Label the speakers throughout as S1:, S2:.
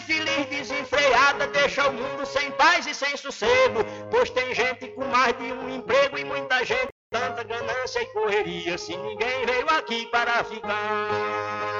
S1: Infeliz desenfreada deixa o mundo sem paz e sem sossego, pois tem gente com mais de um emprego e muita gente tanta ganância e correria, se ninguém veio aqui para ficar.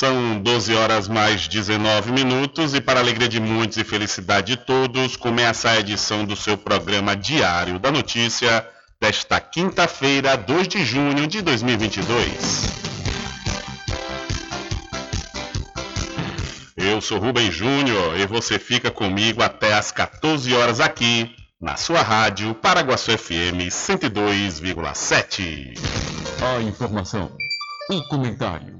S2: São 12 horas mais 19 minutos e para alegria de muitos e felicidade de todos, começa a edição do seu programa Diário da Notícia desta quinta-feira, 2 de junho de 2022. Eu sou Rubem Júnior e você fica comigo até às 14 horas aqui na sua rádio Paraguaçu FM 102,7.
S3: A informação, o comentário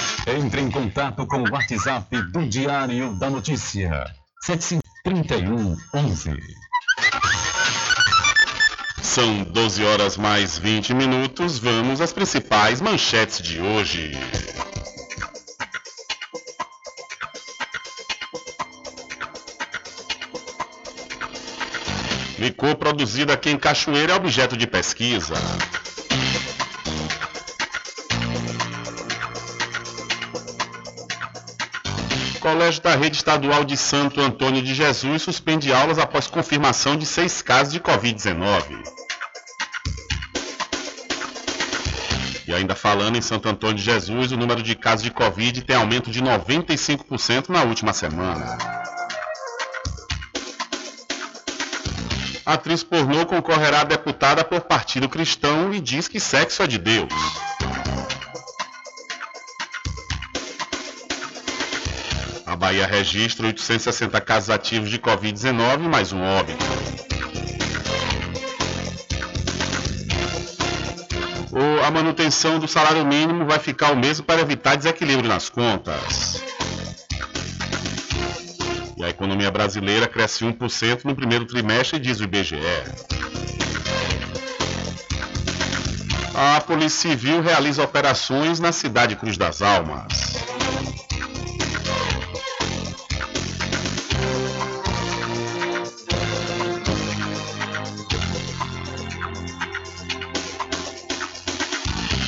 S3: Entre em contato com o WhatsApp do Diário da Notícia. 3111.
S2: São 12 horas mais 20 minutos. Vamos às principais manchetes de hoje. Licor produzido aqui em Cachoeira é objeto de pesquisa. Colégio da Rede Estadual de Santo Antônio de Jesus suspende aulas após confirmação de seis casos de Covid-19. E ainda falando em Santo Antônio de Jesus, o número de casos de Covid tem aumento de 95% na última semana. A atriz pornô concorrerá a deputada por Partido Cristão e diz que sexo é de Deus. Bahia registra 860 casos ativos de Covid-19 mais um óbito. O- a manutenção do salário mínimo vai ficar o mesmo para evitar desequilíbrio nas contas. E a economia brasileira cresce 1% no primeiro trimestre, diz o IBGE. A Polícia Civil realiza operações na cidade Cruz das Almas.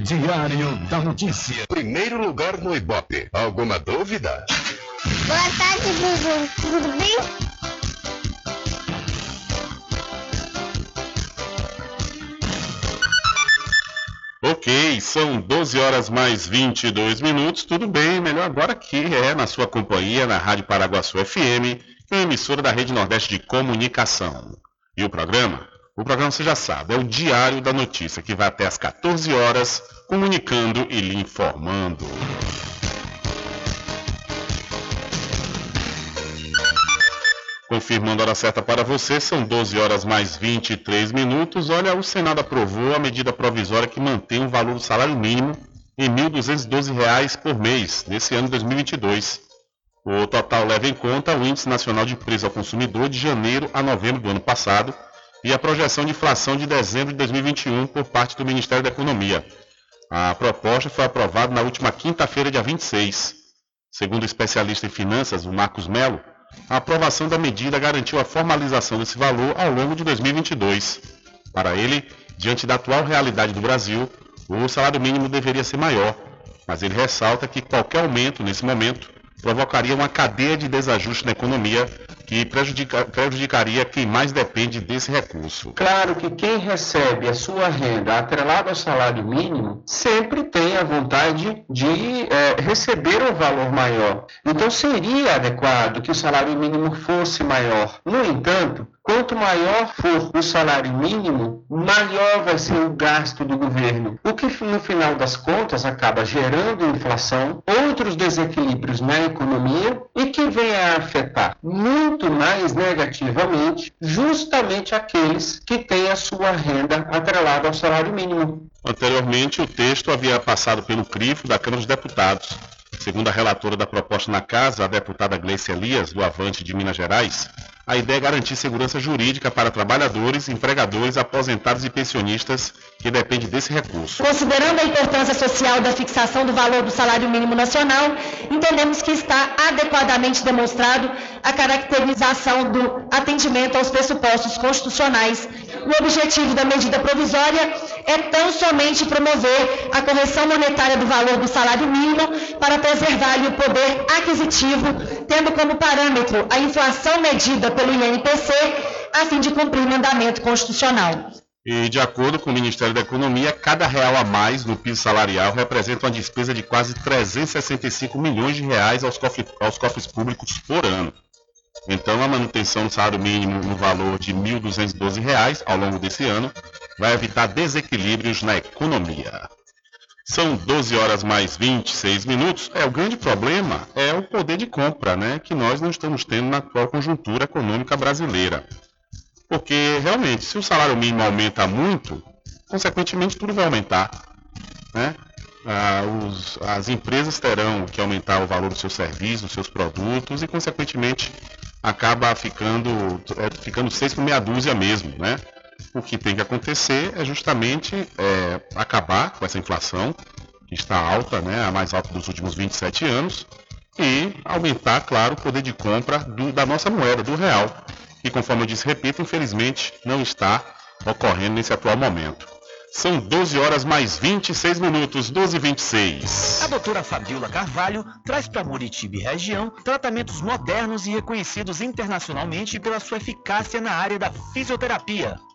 S3: Diário da Notícia. Primeiro lugar no Ibope. Alguma dúvida?
S4: Boa tarde, Bubu. Tudo bem?
S2: Ok, são 12 horas mais 22 minutos. Tudo bem, melhor agora aqui é na sua companhia, na Rádio Paraguaçu FM, que emissora da Rede Nordeste de Comunicação. E o programa? O programa você já sabe, é o Diário da Notícia, que vai até às 14 horas, comunicando e lhe informando. Confirmando a hora certa para você, são 12 horas mais 23 minutos. Olha, o Senado aprovou a medida provisória que mantém o valor do salário mínimo em R$ 1.212 por mês, nesse ano de 2022. O total leva em conta o Índice Nacional de Preço ao Consumidor de janeiro a novembro do ano passado e a projeção de inflação de dezembro de 2021 por parte do Ministério da Economia. A proposta foi aprovada na última quinta-feira, dia 26. Segundo o especialista em finanças, o Marcos Melo, a aprovação da medida garantiu a formalização desse valor ao longo de 2022. Para ele, diante da atual realidade do Brasil, o salário mínimo deveria ser maior, mas ele ressalta que qualquer aumento nesse momento provocaria uma cadeia de desajuste na economia que prejudica- prejudicaria quem mais depende desse recurso.
S5: Claro que quem recebe a sua renda atrelada ao salário mínimo sempre tem a vontade de eh, receber um valor maior. Então seria adequado que o salário mínimo fosse maior. No entanto, quanto maior for o salário mínimo, maior vai ser o gasto do governo. O que no final das contas acaba gerando inflação, outros desequilíbrios na economia e que vem a afetar muito mais negativamente justamente aqueles que têm a sua renda atrelada ao salário mínimo.
S2: Anteriormente, o texto havia passado pelo crivo da Câmara dos Deputados. Segundo a relatora da proposta na casa, a deputada Gleice Elias, do Avante de Minas Gerais, a ideia é garantir segurança jurídica para trabalhadores, empregadores, aposentados e pensionistas que dependem desse recurso.
S6: Considerando a importância social da fixação do valor do salário mínimo nacional, entendemos que está adequadamente demonstrado a caracterização do atendimento aos pressupostos constitucionais. O objetivo da medida provisória é tão somente promover a correção monetária do valor do salário mínimo para preservar-lhe o poder aquisitivo, tendo como parâmetro a inflação medida pelo INPC, a fim de cumprir o mandamento constitucional.
S2: E, de acordo com o Ministério da Economia, cada real a mais no piso salarial representa uma despesa de quase 365 milhões de reais aos cofres, aos cofres públicos por ano. Então, a manutenção do salário mínimo no valor de R$ 1.212 ao longo desse ano vai evitar desequilíbrios na economia. São 12 horas mais 26 minutos. É o grande problema é o poder de compra, né, que nós não estamos tendo na atual conjuntura econômica brasileira. Porque realmente, se o salário mínimo aumenta muito, consequentemente tudo vai aumentar, né? Ah, os, as empresas terão que aumentar o valor dos seus serviços, dos seus produtos e, consequentemente, acaba ficando, é, ficando seis por meia dúzia mesmo, né? O que tem que acontecer é justamente é, acabar com essa inflação, que está alta, né, a mais alta dos últimos 27 anos, e aumentar, claro, o poder de compra do, da nossa moeda, do real, que, conforme eu disse, repito, infelizmente não está ocorrendo nesse atual momento. São 12 horas mais 26 minutos, 12 e 26.
S7: A doutora Fabiola Carvalho traz para Muritiba região tratamentos modernos e reconhecidos internacionalmente pela sua eficácia na área da fisioterapia.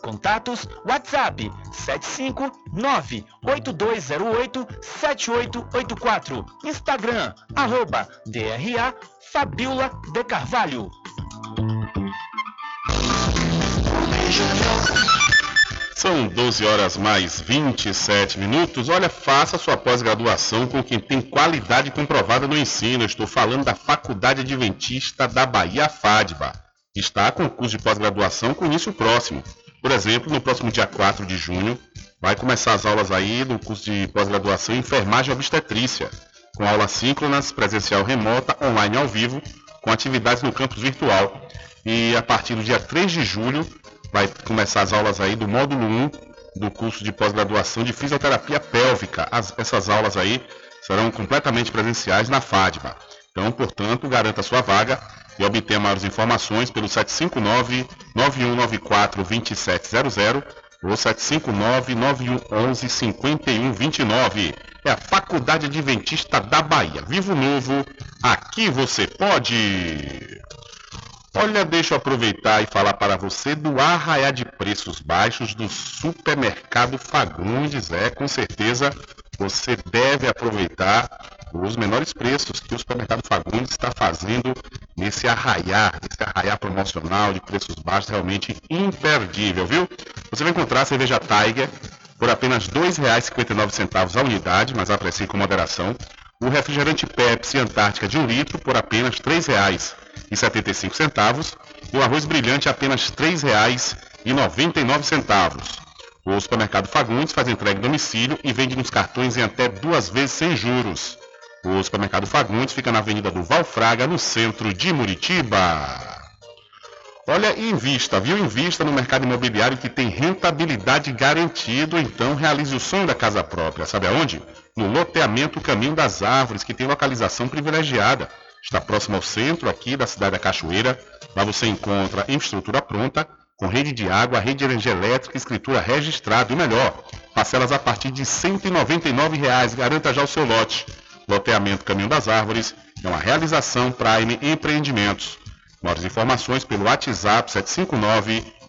S7: Contatos WhatsApp 759-8208-7884. Instagram, arroba DRA Fabiola de Carvalho.
S2: São 12 horas mais 27 minutos. Olha, faça sua pós-graduação com quem tem qualidade comprovada no ensino. Estou falando da Faculdade Adventista da Bahia FADBA. Está com curso de pós-graduação com início próximo. Por exemplo, no próximo dia 4 de junho, vai começar as aulas aí do curso de pós-graduação em enfermagem obstetrícia, com aulas síncronas, presencial remota, online ao vivo, com atividades no campus virtual. E a partir do dia 3 de julho, vai começar as aulas aí do módulo 1 do curso de pós-graduação de fisioterapia pélvica. As, essas aulas aí serão completamente presenciais na FADBA. Então, portanto, garanta sua vaga e obtenha maiores informações pelo 759-9194-2700 ou 759-9111-5129. É a Faculdade Adventista da Bahia. Vivo Novo, aqui você pode! Olha, deixa eu aproveitar e falar para você do arraiá de preços baixos do Supermercado Fagundes. É, com certeza você deve aproveitar os menores preços que o Supermercado Fagundes está fazendo nesse arraiá, nesse arraiá promocional de preços baixos, realmente imperdível, viu? Você vai encontrar a cerveja Tiger por apenas R$ 2,59 a unidade, mas aprecie com moderação. O refrigerante Pepsi Antártica de 1 litro por apenas R$ 3,00 e 75 centavos e o arroz brilhante apenas R$ 3,99. O supermercado Fagundes faz entrega em domicílio e vende nos cartões em até duas vezes sem juros. O supermercado Fagundes fica na Avenida do Valfraga, no centro de Muritiba. Olha, invista, viu? Invista no mercado imobiliário que tem rentabilidade garantida, então realize o sonho da casa própria. Sabe aonde? No loteamento Caminho das Árvores, que tem localização privilegiada está próximo ao centro aqui da cidade da Cachoeira. Lá você encontra infraestrutura pronta, com rede de água, rede de energia elétrica, escritura registrada e melhor, parcelas a partir de 199 reais. Garanta já o seu lote. Loteamento Caminho das Árvores é uma realização Prime Empreendimentos. Maiores informações pelo WhatsApp 759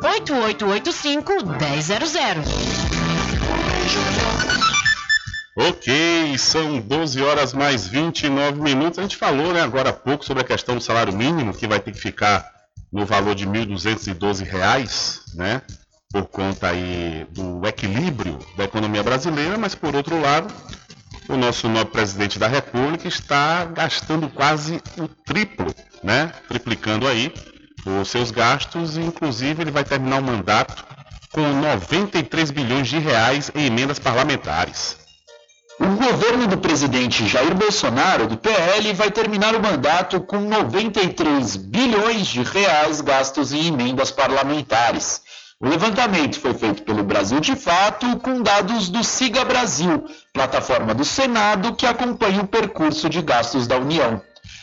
S8: 98885 1000.
S2: Ok, são 12 horas mais 29 minutos. A gente falou né, agora há pouco sobre a questão do salário mínimo, que vai ter que ficar no valor de R$ 1.212, né? Por conta aí do equilíbrio da economia brasileira, mas por outro lado, o nosso novo presidente da República está gastando quase o triplo né? Triplicando aí os seus gastos inclusive ele vai terminar o mandato com 93 bilhões de reais em emendas parlamentares.
S9: O governo do presidente Jair Bolsonaro, do PL, vai terminar o mandato com 93 bilhões de reais gastos em emendas parlamentares. O levantamento foi feito pelo Brasil de Fato com dados do Siga Brasil, plataforma do Senado que acompanha o percurso de gastos da União.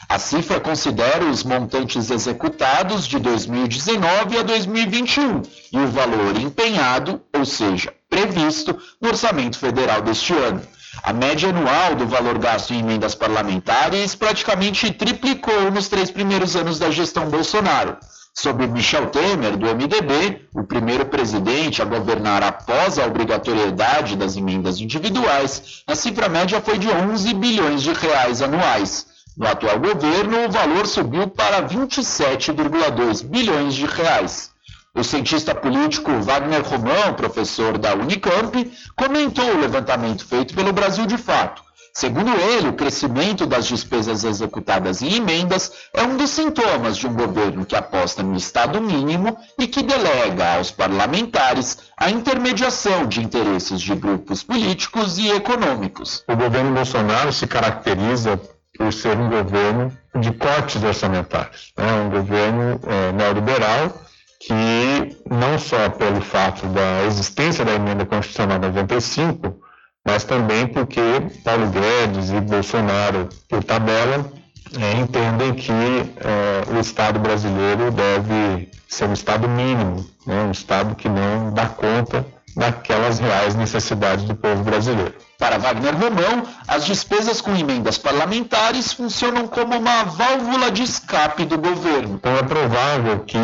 S9: A cifra considera os montantes executados de 2019 a 2021 e o valor empenhado, ou seja, previsto, no orçamento federal deste ano. A média anual do valor gasto em emendas parlamentares praticamente triplicou nos três primeiros anos da gestão Bolsonaro. Sob Michel Temer, do MDB, o primeiro presidente a governar após a obrigatoriedade das emendas individuais, a cifra média foi de 11 bilhões de reais anuais. No atual governo, o valor subiu para 27,2 bilhões de reais. O cientista político Wagner Romão, professor da Unicamp, comentou o levantamento feito pelo Brasil de Fato Segundo ele, o crescimento das despesas executadas em emendas é um dos sintomas de um governo que aposta no Estado mínimo e que delega aos parlamentares a intermediação de interesses de grupos políticos e econômicos.
S10: O governo Bolsonaro se caracteriza por ser um governo de cortes orçamentários. É um governo é, neoliberal que, não só pelo fato da existência da emenda constitucional 95, mas também porque Paulo Guedes e Bolsonaro, por tabela, é, entendem que é, o Estado brasileiro deve ser um Estado mínimo, né, um Estado que não dá conta daquelas reais necessidades do povo brasileiro.
S9: Para Wagner Romão, as despesas com emendas parlamentares funcionam como uma válvula de escape do governo.
S10: Então é provável que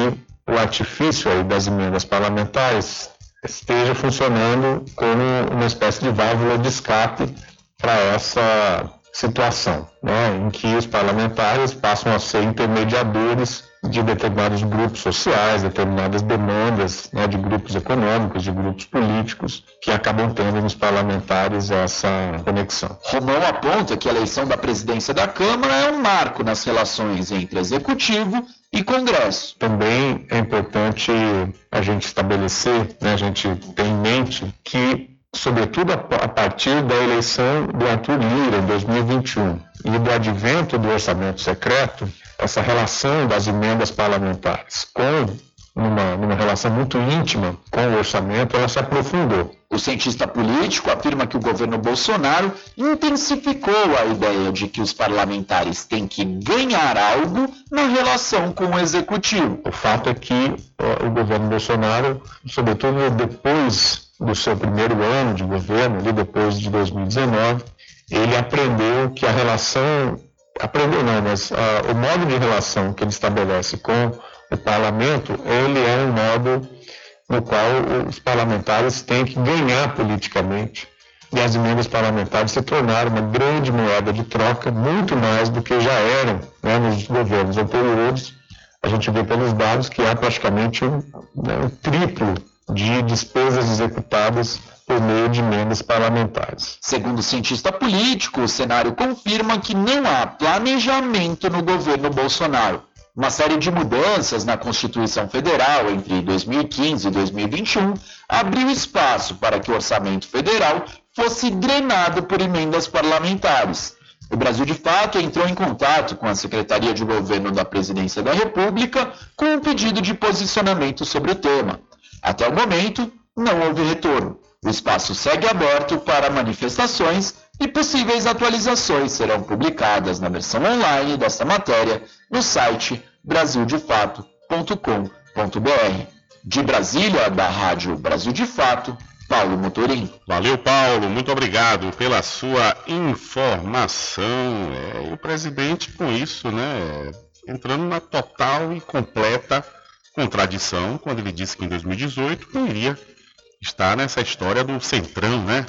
S10: o artifício aí das emendas parlamentares esteja funcionando como uma espécie de válvula de escape para essa situação, né, em que os parlamentares passam a ser intermediadores de determinados grupos sociais, determinadas demandas né, de grupos econômicos, de grupos políticos, que acabam tendo nos parlamentares essa conexão.
S9: Romão aponta que a eleição da presidência da Câmara é um marco nas relações entre Executivo e Congresso.
S10: Também é importante a gente estabelecer, né, a gente ter em mente que, sobretudo a partir da eleição do Arthur Lira em 2021 e do advento do orçamento secreto, essa relação das emendas parlamentares com numa, numa relação muito íntima com o orçamento, ela se aprofundou.
S9: O cientista político afirma que o governo Bolsonaro intensificou a ideia de que os parlamentares têm que ganhar algo na relação com o executivo.
S10: O fato é que o governo Bolsonaro, sobretudo depois do seu primeiro ano de governo, ali depois de 2019, ele aprendeu que a relação aprendeu não, mas uh, o modo de relação que ele estabelece com o parlamento, ele é um modo no qual os parlamentares têm que ganhar politicamente e as emendas parlamentares se tornaram uma grande moeda de troca, muito mais do que já eram né, nos governos anteriores. A gente vê pelos dados que há praticamente um, né, um triplo de despesas executadas por meio de emendas parlamentares.
S9: Segundo o cientista político, o cenário confirma que não há planejamento no governo Bolsonaro. Uma série de mudanças na Constituição Federal entre 2015 e 2021 abriu espaço para que o orçamento federal fosse drenado por emendas parlamentares. O Brasil, de fato, entrou em contato com a Secretaria de Governo da Presidência da República com um pedido de posicionamento sobre o tema. Até o momento, não houve retorno. O espaço segue aberto para manifestações e possíveis atualizações serão publicadas na versão online desta matéria no site brasildefato.com.br. De Brasília, da Rádio Brasil de Fato, Paulo Motorim.
S2: Valeu, Paulo. Muito obrigado pela sua informação. É, o presidente, com isso, né, entrando na total e completa contradição quando ele disse que em 2018 não iria estar nessa história do Centrão, né?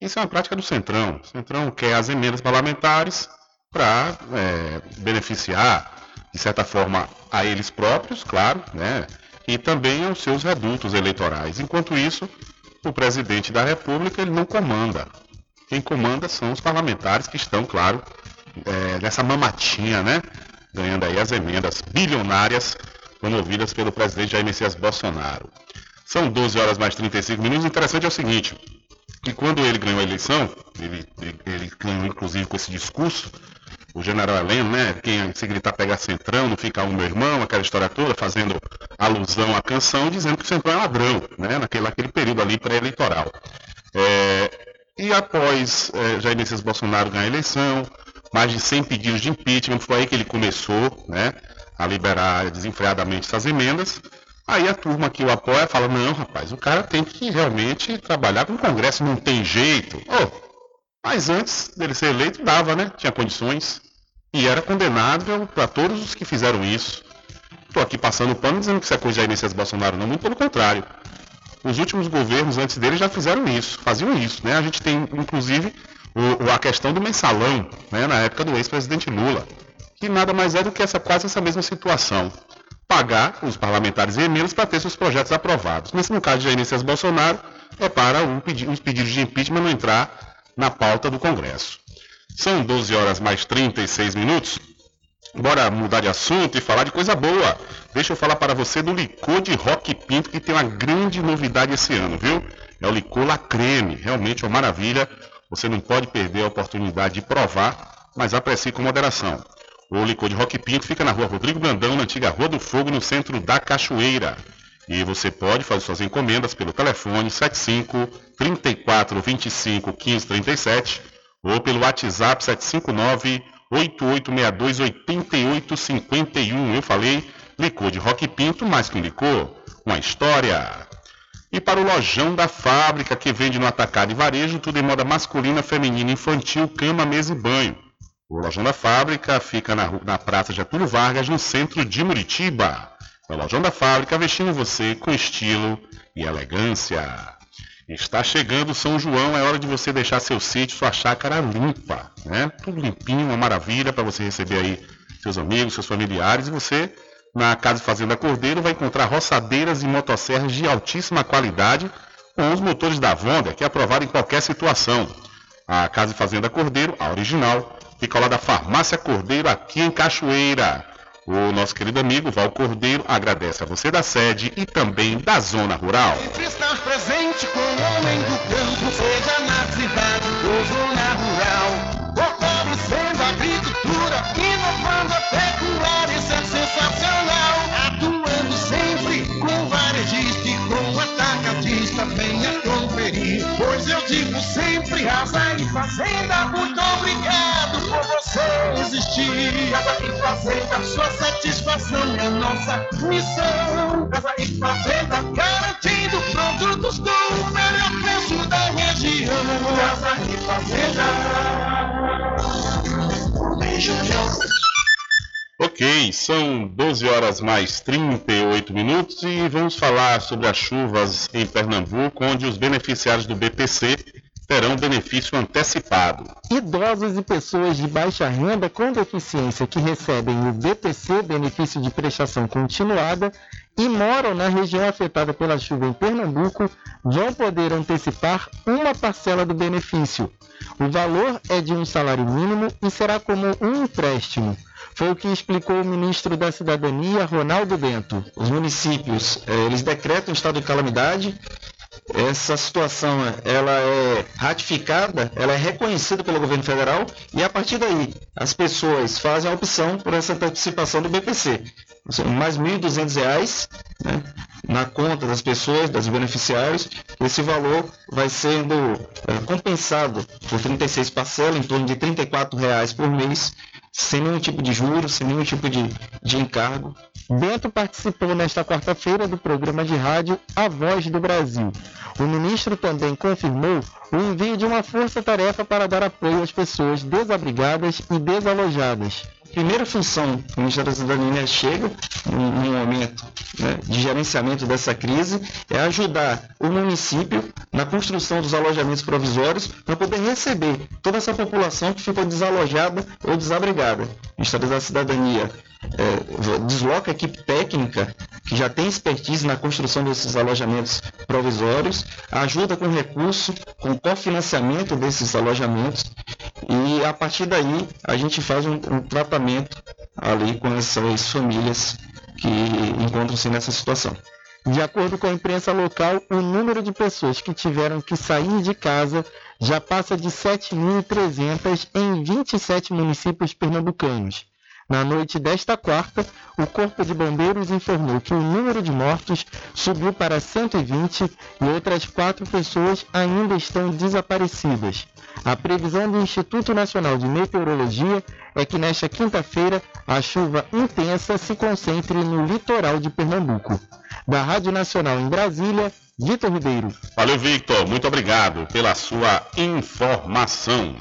S2: Isso é uma prática do Centrão. O Centrão quer as emendas parlamentares para é, beneficiar, de certa forma, a eles próprios, claro, né? E também aos seus redutos eleitorais. Enquanto isso, o presidente da República ele não comanda. Quem comanda são os parlamentares que estão, claro, é, nessa mamatinha, né? ganhando aí as emendas bilionárias promovidas pelo presidente Jair Messias Bolsonaro. São 12 horas mais 35 minutos. O interessante é o seguinte, que quando ele ganhou a eleição, ele, ele, ganhou inclusive com esse discurso, o general Heleno, né? Quem se gritar pega centrão, não fica um meu irmão, aquela história toda, fazendo alusão à canção, dizendo que o centrão é ladrão, né? Naquele, naquele período ali pré-eleitoral. É, e após é, Jair Messias Bolsonaro ganhar a eleição, mais de 100 pedidos de impeachment, foi aí que ele começou, né? A liberar desenfreadamente essas emendas. Aí a turma que o apoia fala, não, rapaz, o cara tem que realmente trabalhar com o Congresso, não tem jeito. Oh, mas antes dele ser eleito, dava, né? Tinha condições. E era condenável para todos os que fizeram isso. Estou aqui passando pano dizendo que isso é coisa de Jair Bolsonaro, não, muito pelo contrário. Os últimos governos antes dele já fizeram isso, faziam isso, né? A gente tem, inclusive, o, a questão do mensalão, né? Na época do ex-presidente Lula, que nada mais é do que essa, quase essa mesma situação. Pagar os parlamentares emendas para ter seus projetos aprovados. Nesse no caso de Jair Messias Bolsonaro, é para um pedi os pedidos de impeachment não entrar na pauta do Congresso. São 12 horas mais 36 minutos. Bora mudar de assunto e falar de coisa boa. Deixa eu falar para você do licor de Rock Pinto que tem uma grande novidade esse ano, viu? É o licor La Creme. Realmente é uma maravilha. Você não pode perder a oportunidade de provar, mas aprecie com moderação. O licor de Rock Pinto fica na rua Rodrigo Brandão, na antiga Rua do Fogo, no centro da Cachoeira. E você pode fazer suas encomendas pelo telefone 75 34 25 15 37 ou pelo WhatsApp 759 8862 8851. Eu falei licor de Rock Pinto, mais que um licor, uma história. E para o lojão da fábrica que vende no atacado e varejo, tudo em moda masculina, feminina, infantil, cama, mesa e banho. O lojão da fábrica fica na, na Praça Getúlio Vargas, no centro de Muritiba. O lojão da fábrica vestindo você com estilo e elegância. Está chegando São João, é hora de você deixar seu sítio, sua chácara limpa, né? Tudo limpinho, uma maravilha para você receber aí seus amigos, seus familiares e você na Casa Fazenda Cordeiro vai encontrar roçadeiras e motosserras de altíssima qualidade com os motores da Vonda, que é aprovado em qualquer situação. A Casa Fazenda Cordeiro, a original, fica ao lado da Farmácia Cordeiro aqui em Cachoeira. O nosso querido amigo Val Cordeiro agradece a você da sede e também da zona rural.
S11: Sempre estar presente com o homem do campo, seja na cidade ou zona rural. Fortalecendo a agricultura, inovando a pecuária, isso é sensacional. Atuando sempre com varejista e com atacadista, venha conferir. Pois eu digo sempre, Casa e Fazenda, muito você existir. Casa e Fazenda, sua satisfação é nossa missão. Casa e Fazenda, garantindo produtos com o melhor preço da região. Casa e Fazenda.
S2: Ok, são 12 horas mais 38 minutos e vamos falar sobre as chuvas em Pernambuco, onde os beneficiários do BPC terão benefício antecipado.
S12: Idosos e pessoas de baixa renda com deficiência que recebem o BPC, benefício de prestação continuada, e moram na região afetada pela chuva em Pernambuco, vão poder antecipar uma parcela do benefício. O valor é de um salário mínimo e será como um empréstimo. Foi o que explicou o ministro da Cidadania, Ronaldo Bento.
S13: Os municípios, eh, eles decretam estado de calamidade essa situação ela é ratificada, ela é reconhecida pelo governo federal e a partir daí as pessoas fazem a opção por essa participação do BPC. Mais R$ 1.200 né, na conta das pessoas, dos beneficiários, esse valor vai sendo é, compensado por 36 parcelas, em torno de 34 reais por mês, sem nenhum tipo de juros, sem nenhum tipo de, de encargo.
S12: Bento participou nesta quarta-feira do programa de rádio A Voz do Brasil. O ministro também confirmou o envio de uma força-tarefa para dar apoio às pessoas desabrigadas e desalojadas.
S13: Primeira função que o Ministério da Cidadania chega num momento né, de gerenciamento dessa crise é ajudar o município na construção dos alojamentos provisórios para poder receber toda essa população que ficou desalojada ou desabrigada. O Ministério da Cidadania é, desloca a equipe técnica
S14: que já tem expertise na construção desses alojamentos provisórios, ajuda com recurso, com cofinanciamento desses alojamentos e a partir daí a gente faz um, um tratamento ali com essas famílias que encontram-se nessa situação.
S12: De acordo com a imprensa local, o número de pessoas que tiveram que sair de casa já passa de 7.300 em 27 municípios pernambucanos. Na noite desta quarta, o Corpo de Bombeiros informou que o número de mortos subiu para 120 e outras quatro pessoas ainda estão desaparecidas. A previsão do Instituto Nacional de Meteorologia é que nesta quinta-feira a chuva intensa se concentre no litoral de Pernambuco. Da Rádio Nacional em Brasília, Vitor Ribeiro.
S2: Valeu, Victor. Muito obrigado pela sua informação.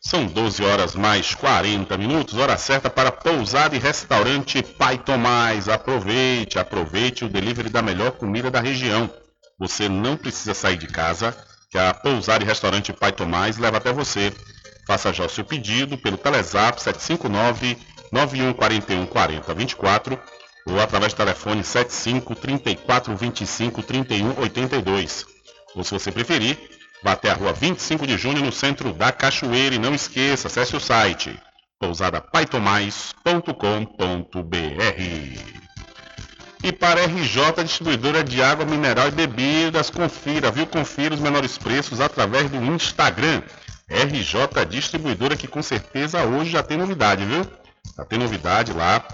S2: São 12 horas mais 40 minutos, hora certa para pousada e restaurante Pai Tomás. Aproveite, aproveite o delivery da melhor comida da região. Você não precisa sair de casa, que a pousada e restaurante Pai Tomás leva até você. Faça já o seu pedido pelo Telezap 759 9141 4024 ou através do telefone 75 34 25 31 82. Ou se você preferir, Vá até a rua 25 de junho no centro da Cachoeira e não esqueça, acesse o site pousadapaitomais.com.br. E para RJ Distribuidora de Água Mineral e Bebidas, confira, viu? Confira os menores preços através do Instagram. RJ Distribuidora que com certeza hoje já tem novidade, viu? Já tem novidade lá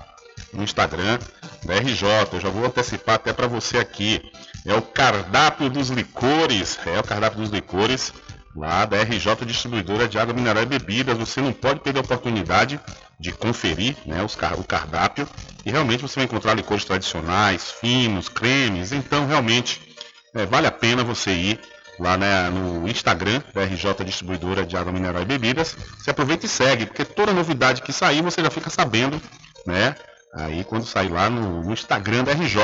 S2: no Instagram da RJ. Eu já vou antecipar até para você aqui. É o cardápio dos licores. É o cardápio dos licores lá da RJ Distribuidora de Água Mineral e Bebidas. Você não pode perder a oportunidade de conferir né, os, o cardápio. E realmente você vai encontrar licores tradicionais, finos, cremes. Então, realmente, é, vale a pena você ir lá né, no Instagram da RJ Distribuidora de Água Mineral e Bebidas. Você aproveita e segue, porque toda novidade que sair você já fica sabendo, né? Aí quando sair lá no, no Instagram da RJ.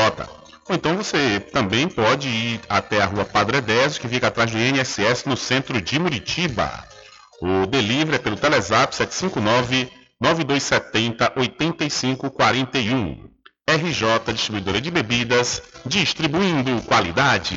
S2: Ou então você também pode ir até a rua Padre Edésio, que fica atrás do INSS, no centro de Muritiba. O delivery é pelo Telezap 759 9270 8541. RJ Distribuidora de Bebidas, distribuindo qualidade.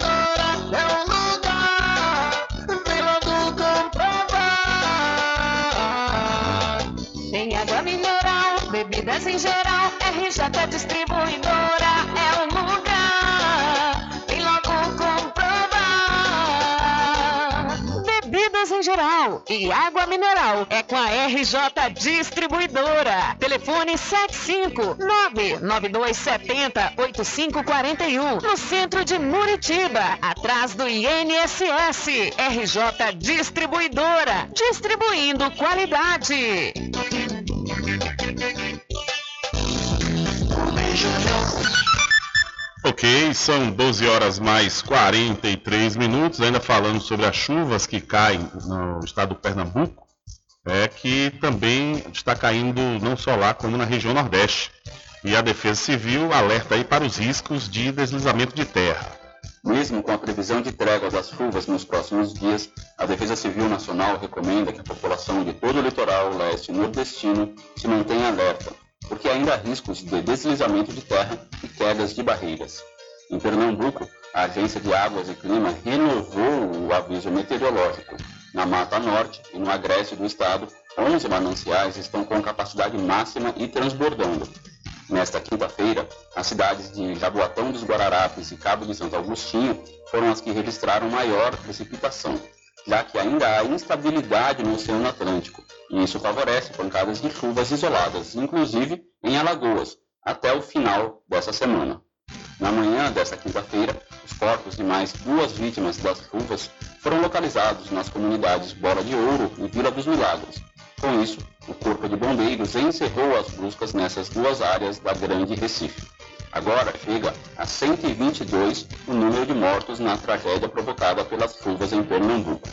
S15: em geral. RJ Distribuidora é o lugar. Vem logo comprovar. Bebidas em geral e água mineral é com a RJ Distribuidora. Telefone 75992708541 no centro de Muritiba, atrás do INSS. RJ Distribuidora, distribuindo qualidade.
S2: Ok, são 12 horas mais 43 minutos, ainda falando sobre as chuvas que caem no estado do Pernambuco, é que também está caindo não só lá como na região Nordeste. E a Defesa Civil alerta aí para os riscos de deslizamento de terra.
S16: Mesmo com a previsão de trégua das chuvas nos próximos dias, a Defesa Civil Nacional recomenda que a população de todo o litoral leste e nordestino se mantenha alerta porque ainda há riscos de deslizamento de terra e quedas de barreiras. Em Pernambuco, a Agência de Águas e Clima renovou o aviso meteorológico. Na Mata Norte e no agreste do estado, 11 mananciais estão com capacidade máxima e transbordando. Nesta quinta-feira, as cidades de Jaboatão dos Guararapes e Cabo de Santo Agostinho foram as que registraram maior precipitação, já que ainda há instabilidade no Oceano Atlântico, e isso favorece pancadas de chuvas isoladas, inclusive em Alagoas, até o final dessa semana. Na manhã desta quinta-feira, os corpos de mais duas vítimas das chuvas foram localizados nas comunidades Bora de Ouro e Vila dos Milagres. Com isso, o Corpo de Bombeiros encerrou as buscas nessas duas áreas da Grande Recife. Agora chega a 122 o número de mortos na tragédia provocada pelas chuvas em Pernambuco.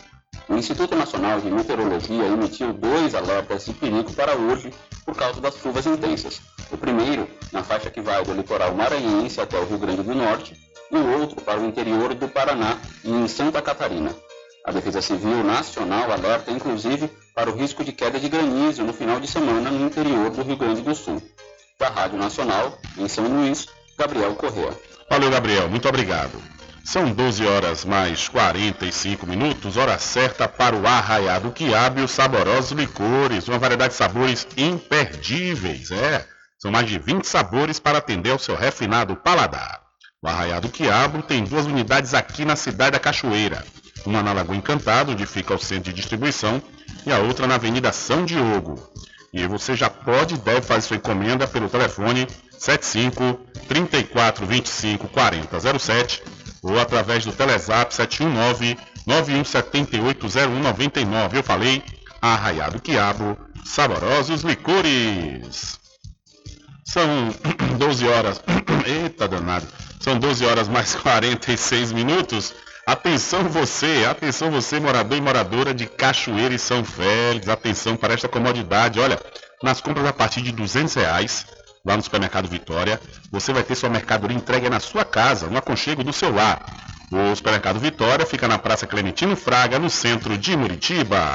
S16: O Instituto Nacional de Meteorologia emitiu dois alertas de perigo para hoje por causa das chuvas intensas. O primeiro, na faixa que vai do litoral maranhense até o Rio Grande do Norte, e o outro para o interior do Paraná e em Santa Catarina. A Defesa Civil Nacional alerta inclusive para o risco de queda de granizo no final de semana no interior do Rio Grande do Sul. Da Rádio Nacional, em São Luís, Gabriel Correa.
S2: Valeu, Gabriel. Muito obrigado. São 12 horas mais 45 minutos, hora certa para o arraiado quiabo e os saborosos licores, uma variedade de sabores imperdíveis, é. São mais de 20 sabores para atender ao seu refinado paladar. O Arraiado Quiabo tem duas unidades aqui na cidade da Cachoeira. Uma na Lagoa Encantado, onde fica o centro de distribuição, e a outra na Avenida São Diogo. E você já pode e deve fazer sua encomenda pelo telefone 75 34 25 40 07 ou através do Telezap 719 9178 0199. Eu falei Arraiado Quiabo, saborosos licores. São 12 horas. Eita danado. São 12 horas mais 46 minutos. Atenção você, atenção você, morador e moradora de Cachoeira e São Félix. Atenção para esta comodidade. Olha, nas compras a partir de 200 reais, lá no supermercado Vitória, você vai ter sua mercadoria entregue na sua casa, no aconchego do seu lar. O supermercado Vitória fica na Praça Clementino Fraga, no centro de Muritiba.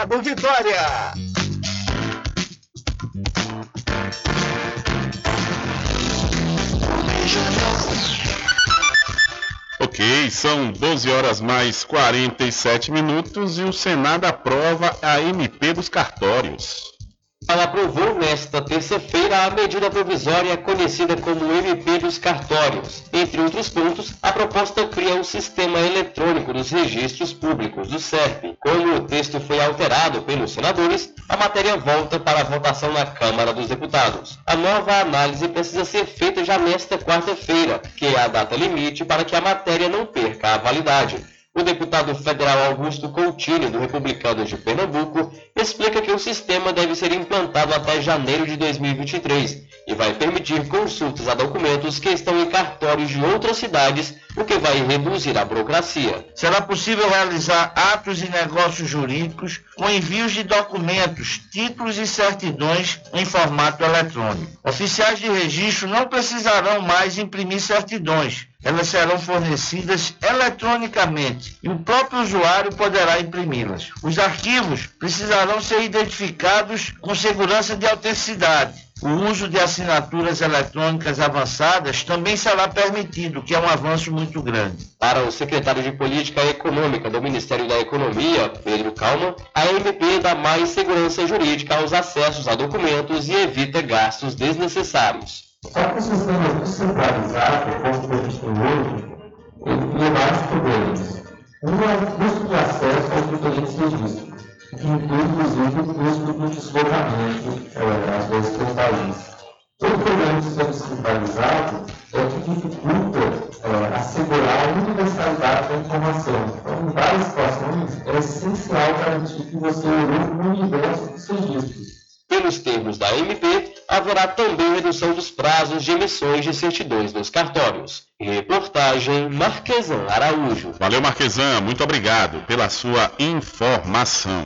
S17: Vitória.
S2: Ok, são 12 horas mais 47 minutos e o Senado aprova a MP dos cartórios.
S18: Ela aprovou nesta terça-feira a medida provisória conhecida como MP dos cartórios. Entre outros pontos, a proposta cria um sistema eletrônico dos registros públicos do SERP. Como o texto foi alterado pelos senadores, a matéria volta para a votação na Câmara dos Deputados. A nova análise precisa ser feita já nesta quarta-feira, que é a data limite para que a matéria não perca a validade. O deputado federal Augusto Coutinho, do Republicanos de Pernambuco, explica que o sistema deve ser implantado até janeiro de 2023 e vai permitir consultas a documentos que estão em cartórios de outras cidades, o que vai reduzir a burocracia.
S19: Será possível realizar atos e negócios jurídicos com envios de documentos, títulos e certidões em formato eletrônico. Oficiais de registro não precisarão mais imprimir certidões. Elas serão fornecidas eletronicamente e o próprio usuário poderá imprimi-las. Os arquivos precisarão ser identificados com segurança de autenticidade. O uso de assinaturas eletrônicas avançadas também será permitido, que é um avanço muito grande.
S18: Para o secretário de Política Econômica do Ministério da Economia, Pedro Calma, a MP dá mais segurança jurídica aos acessos a documentos e evita gastos desnecessários.
S20: Só que o sistema descentralizado, como a gente tem hoje, ele cria vários problemas. Um é o custo de acesso aos diferentes registros inclui, inclusive, o custo do deslocamento, é, às vezes, pelo país. Todo problema de sistema descentralizado é que dificulta é, assegurar a universalidade da informação. Então, em várias situações, é essencial garantir que você use o universo dos registros.
S18: Pelos termos da MP, haverá também redução dos prazos de emissões de certidões nos cartórios. Reportagem Marquesan Araújo.
S2: Valeu, Marquesan. Muito obrigado pela sua informação.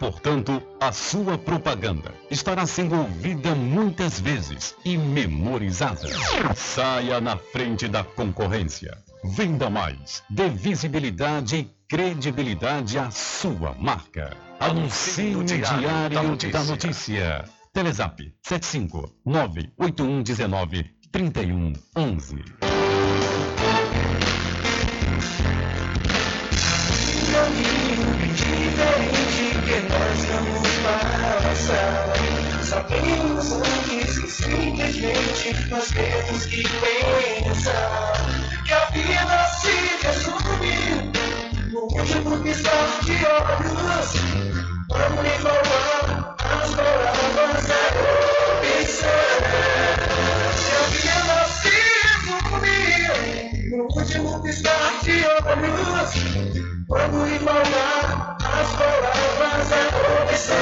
S3: Portanto, a sua propaganda estará sendo ouvida muitas vezes e memorizada. Saia na frente da concorrência. Venda mais. Dê visibilidade e credibilidade à sua marca. Anuncie no Diário da Notícia. Telezap 75 98119 3111.
S11: diferente que nós vamos passar. Sabemos antes que simplesmente nós temos que pensar que a vida se resume no último piscar de olhos. Vamos igualar as palavras a opção. Último piscar de olhos. Vamos igualar as palavras a opção.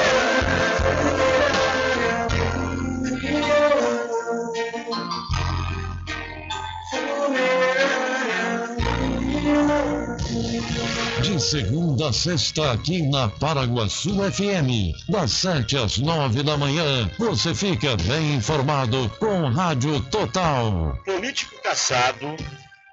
S3: De segunda a sexta, aqui na Paraguaçu FM, das 7 às 9 da manhã, você fica bem informado com Rádio Total.
S21: Político caçado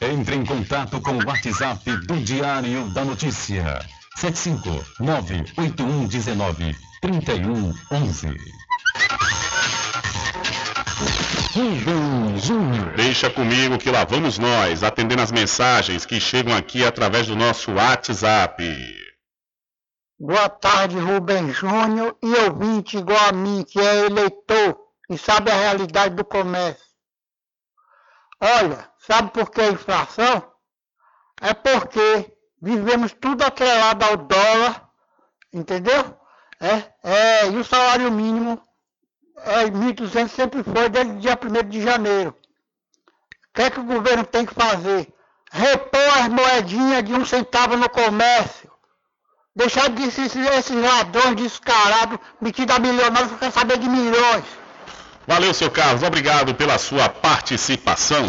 S17: Entre em contato com o WhatsApp do Diário da Notícia. 759-8119-3111. Rubem Júnior.
S2: Deixa comigo que lá vamos nós, atendendo as mensagens que chegam aqui através do nosso WhatsApp.
S22: Boa tarde, Rubem Júnior e ouvinte igual a mim, que é eleitor e sabe a realidade do comércio. Olha, sabe por que a inflação? É porque vivemos tudo atrelado ao dólar, entendeu? É, é, e o salário mínimo é 1.200 sempre foi desde o dia 1 de janeiro. O que é que o governo tem que fazer? Repor as moedinhas de um centavo no comércio. Deixar de esses, esses ladrões descarados, metidos a milionários, quer saber de milhões.
S2: Valeu, seu Carlos. Obrigado pela sua participação.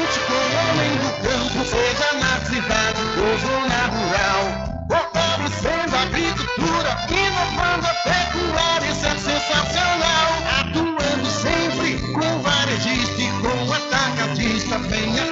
S11: com o homem do campo, seja na cidade ou zona rural. Fortalecendo a agricultura, inovando a pecuária, isso é sensacional. Atuando sempre com varejista e com atacadista, venha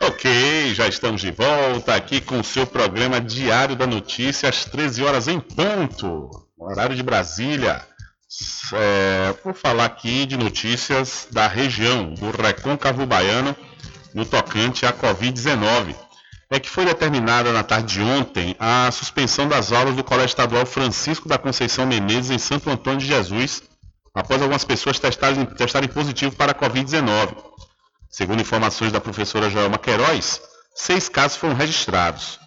S2: Ok, já estamos de volta aqui com o seu programa Diário da Notícia, às 13 horas em ponto, horário de Brasília. É, vou falar aqui de notícias da região do Recôncavo Baiano no tocante à Covid-19. É que foi determinada na tarde de ontem a suspensão das aulas do Colégio Estadual Francisco da Conceição Menezes em Santo Antônio de Jesus, após algumas pessoas testarem, testarem positivo para a Covid-19. Segundo informações da professora Joelma Queiroz, seis casos foram registrados.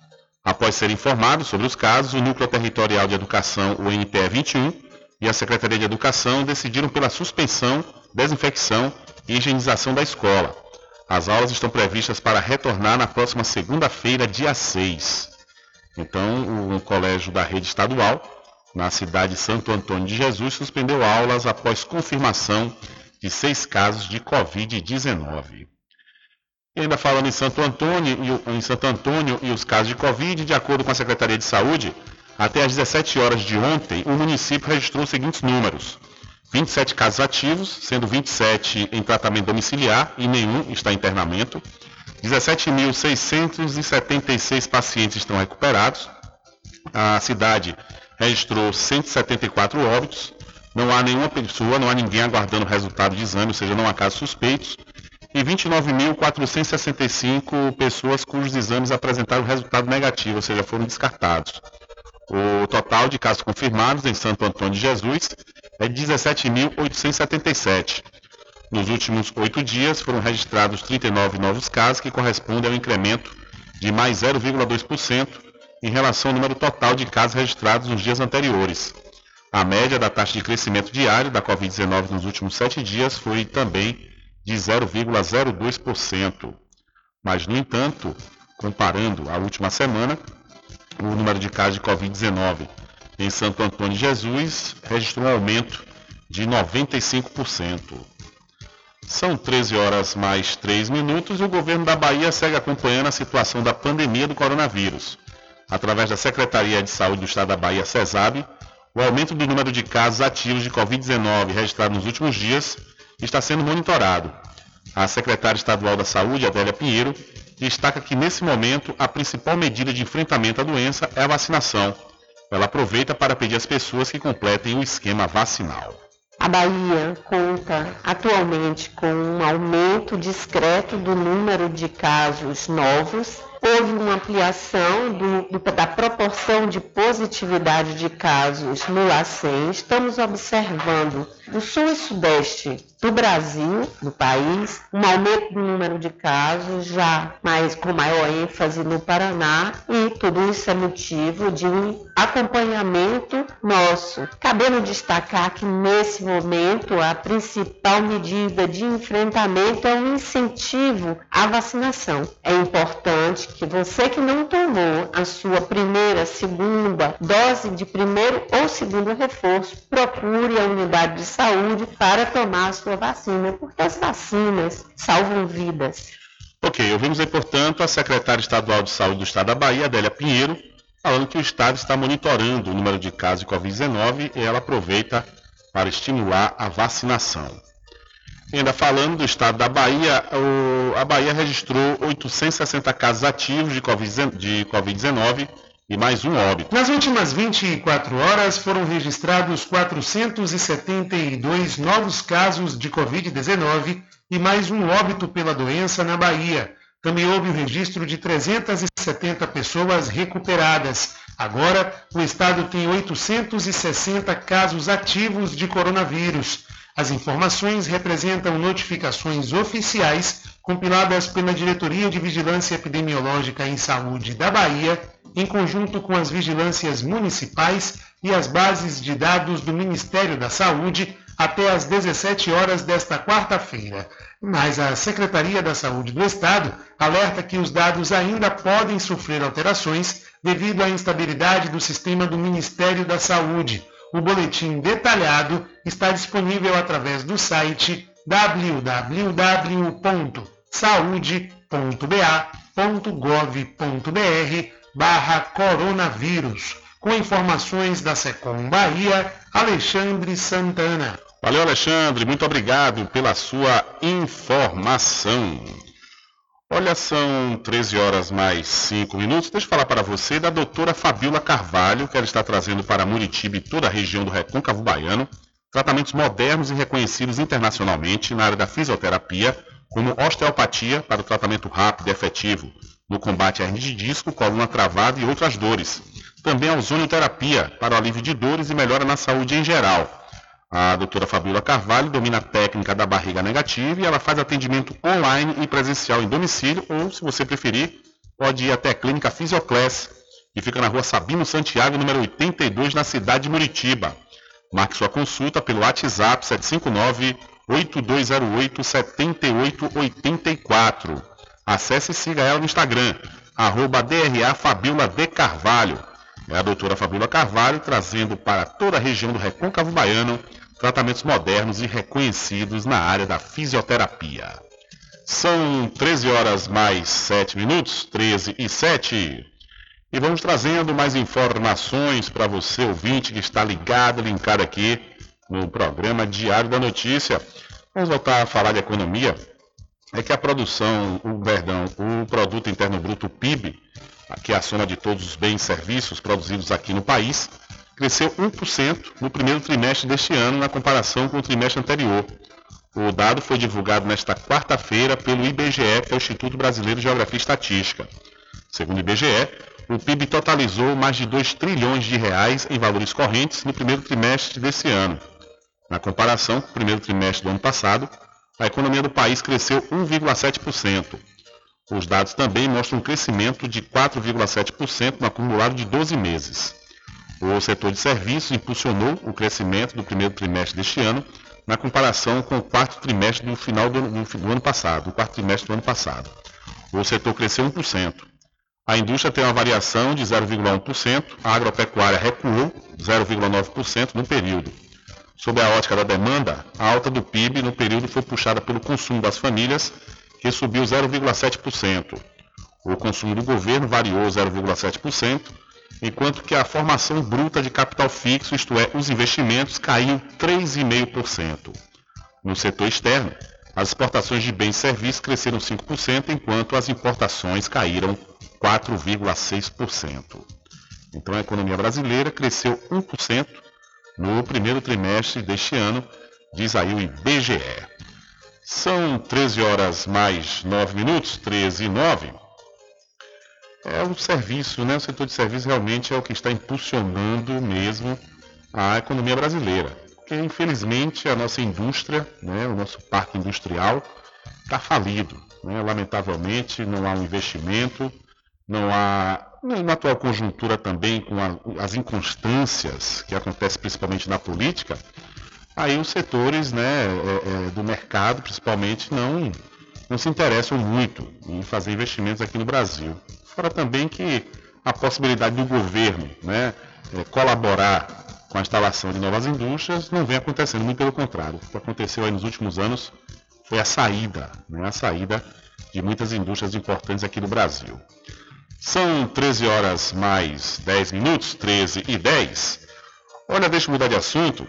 S2: Após ser informado sobre os casos, o Núcleo Territorial de Educação, o NPE 21, e a Secretaria de Educação decidiram pela suspensão, desinfecção e higienização da escola. As aulas estão previstas para retornar na próxima segunda-feira, dia 6. Então, o colégio da rede estadual, na cidade de Santo Antônio de Jesus, suspendeu aulas após confirmação de seis casos de Covid-19. E ainda falando em Santo, Antônio, em Santo Antônio e os casos de Covid, de acordo com a Secretaria de Saúde, até às 17 horas de ontem, o município registrou os seguintes números. 27 casos ativos, sendo 27 em tratamento domiciliar e nenhum está em internamento. 17.676 pacientes estão recuperados. A cidade registrou 174 óbitos. Não há nenhuma pessoa, não há ninguém aguardando resultado de exame, ou seja, não há casos suspeitos. E 29.465 pessoas cujos exames apresentaram resultado negativo, ou seja, foram descartados. O total de casos confirmados em Santo Antônio de Jesus é 17.877. Nos últimos oito dias foram registrados 39 novos casos, que correspondem ao incremento de mais 0,2% em relação ao número total de casos registrados nos dias anteriores. A média da taxa de crescimento diário da Covid-19 nos últimos sete dias foi também de 0,02%. Mas, no entanto, comparando a última semana, o número de casos de Covid-19 em Santo Antônio de Jesus registrou um aumento de 95%. São 13 horas mais 3 minutos e o governo da Bahia segue acompanhando a situação da pandemia do coronavírus. Através da Secretaria de Saúde do Estado da Bahia, CESAB, o aumento do número de casos ativos de Covid-19 registrados nos últimos dias está sendo monitorado. A secretária estadual da Saúde, Adélia Pinheiro, destaca que nesse momento a principal medida de enfrentamento à doença é a vacinação. Ela aproveita para pedir às pessoas que completem o esquema vacinal.
S23: A Bahia conta atualmente com um aumento discreto do número de casos novos. Houve uma ampliação do- do- da proporção de positividade de casos no LACEN. Estamos observando no sul e sudeste do Brasil, do país, um aumento do número de casos, já mais, com maior ênfase no Paraná, e tudo isso é motivo de um acompanhamento nosso. Cabendo destacar que nesse momento a principal medida de enfrentamento é o incentivo à vacinação. É importante que você que não tomou a sua primeira, segunda dose de primeiro ou segundo reforço, procure a unidade de saúde para tomar a sua vacina, porque as vacinas salvam vidas.
S2: Ok, ouvimos aí, portanto, a secretária estadual de saúde do estado da Bahia, Adélia Pinheiro, falando que o estado está monitorando o número de casos de Covid-19 e ela aproveita para estimular a vacinação. Ainda falando do estado da Bahia, o, a Bahia registrou 860 casos ativos de Covid-19 e mais um óbito.
S24: Nas últimas 24 horas foram registrados 472 novos casos de Covid-19 e mais um óbito pela doença na Bahia. Também houve o registro de 370 pessoas recuperadas. Agora, o estado tem 860 casos ativos de coronavírus. As informações representam notificações oficiais compiladas pela Diretoria de Vigilância Epidemiológica em Saúde da Bahia, em conjunto com as vigilâncias municipais e as bases de dados do Ministério da Saúde, até às 17 horas desta quarta-feira. Mas a Secretaria da Saúde do Estado alerta que os dados ainda podem sofrer alterações devido à instabilidade do sistema do Ministério da Saúde. O boletim detalhado está disponível através do site www.saude.ba.gov.br barra coronavírus. Com informações da Secom Bahia, Alexandre Santana.
S2: Valeu, Alexandre. Muito obrigado pela sua informação. Olha, são 13 horas mais 5 minutos. Deixa eu falar para você da doutora Fabiola Carvalho, que ela está trazendo para Muritiba e toda a região do Recôncavo Baiano tratamentos modernos e reconhecidos internacionalmente na área da fisioterapia, como osteopatia para o tratamento rápido e efetivo no combate à hernia de disco, coluna travada e outras dores. Também a ozonioterapia para o alívio de dores e melhora na saúde em geral. A doutora Fabiola Carvalho domina a técnica da barriga negativa e ela faz atendimento online e presencial em domicílio ou, se você preferir, pode ir até a clínica Fisioclass, que fica na rua Sabino Santiago, número 82, na cidade de Muritiba. Marque sua consulta pelo WhatsApp 759 8208 7884. Acesse e siga ela no Instagram, arroba DRA Fabiola de Carvalho. É a doutora Fabiola Carvalho trazendo para toda a região do Recôncavo Baiano tratamentos modernos e reconhecidos na área da fisioterapia. São 13 horas mais 7 minutos, 13 e 7. E vamos trazendo mais informações para você, ouvinte, que está ligado, linkado aqui no programa Diário da Notícia. Vamos voltar a falar de economia. É que a produção, o perdão, o Produto Interno Bruto, PIB, que é a soma de todos os bens e serviços produzidos aqui no país, cresceu 1% no primeiro trimestre deste ano na comparação com o trimestre anterior. O dado foi divulgado nesta quarta-feira pelo IBGE, que é o Instituto Brasileiro de Geografia e Estatística. Segundo o IBGE, o PIB totalizou mais de 2 trilhões de reais em valores correntes no primeiro trimestre desse ano. Na comparação com o primeiro trimestre do ano passado, a economia do país cresceu 1,7%. Os dados também mostram um crescimento de 4,7% no acumulado de 12 meses. O setor de serviços impulsionou o crescimento do primeiro trimestre deste ano na comparação com o quarto trimestre do final do, do ano passado, o quarto trimestre do ano passado. O setor cresceu 1%. A indústria tem uma variação de 0,1%, a agropecuária recuou 0,9% no período. Sob a ótica da demanda, a alta do PIB no período foi puxada pelo consumo das famílias que subiu 0,7%. O consumo do governo variou 0,7%, enquanto que a formação bruta de capital fixo, isto é, os investimentos, caiu 3,5%. No setor externo, as exportações de bens e serviços cresceram 5%, enquanto as importações caíram 4,6%. Então a economia brasileira cresceu 1% no primeiro trimestre deste ano, diz aí o IBGE. São 13 horas mais 9 minutos, 13 e 9. É o serviço, né? O setor de serviços realmente é o que está impulsionando mesmo a economia brasileira. Porque, infelizmente, a nossa indústria, né, o nosso parque industrial, está falido. Né? Lamentavelmente, não há um investimento, não há, na atual conjuntura também, com a, as inconstâncias que acontecem principalmente na política, aí os setores né, é, é, do mercado, principalmente, não, não se interessam muito em fazer investimentos aqui no Brasil. Fora também que a possibilidade do governo né, é, colaborar com a instalação de novas indústrias não vem acontecendo, muito pelo contrário. O que aconteceu nos últimos anos foi a saída, né, a saída de muitas indústrias importantes aqui do Brasil. São 13 horas mais 10 minutos, 13 e 10. Olha, deixa eu mudar de assunto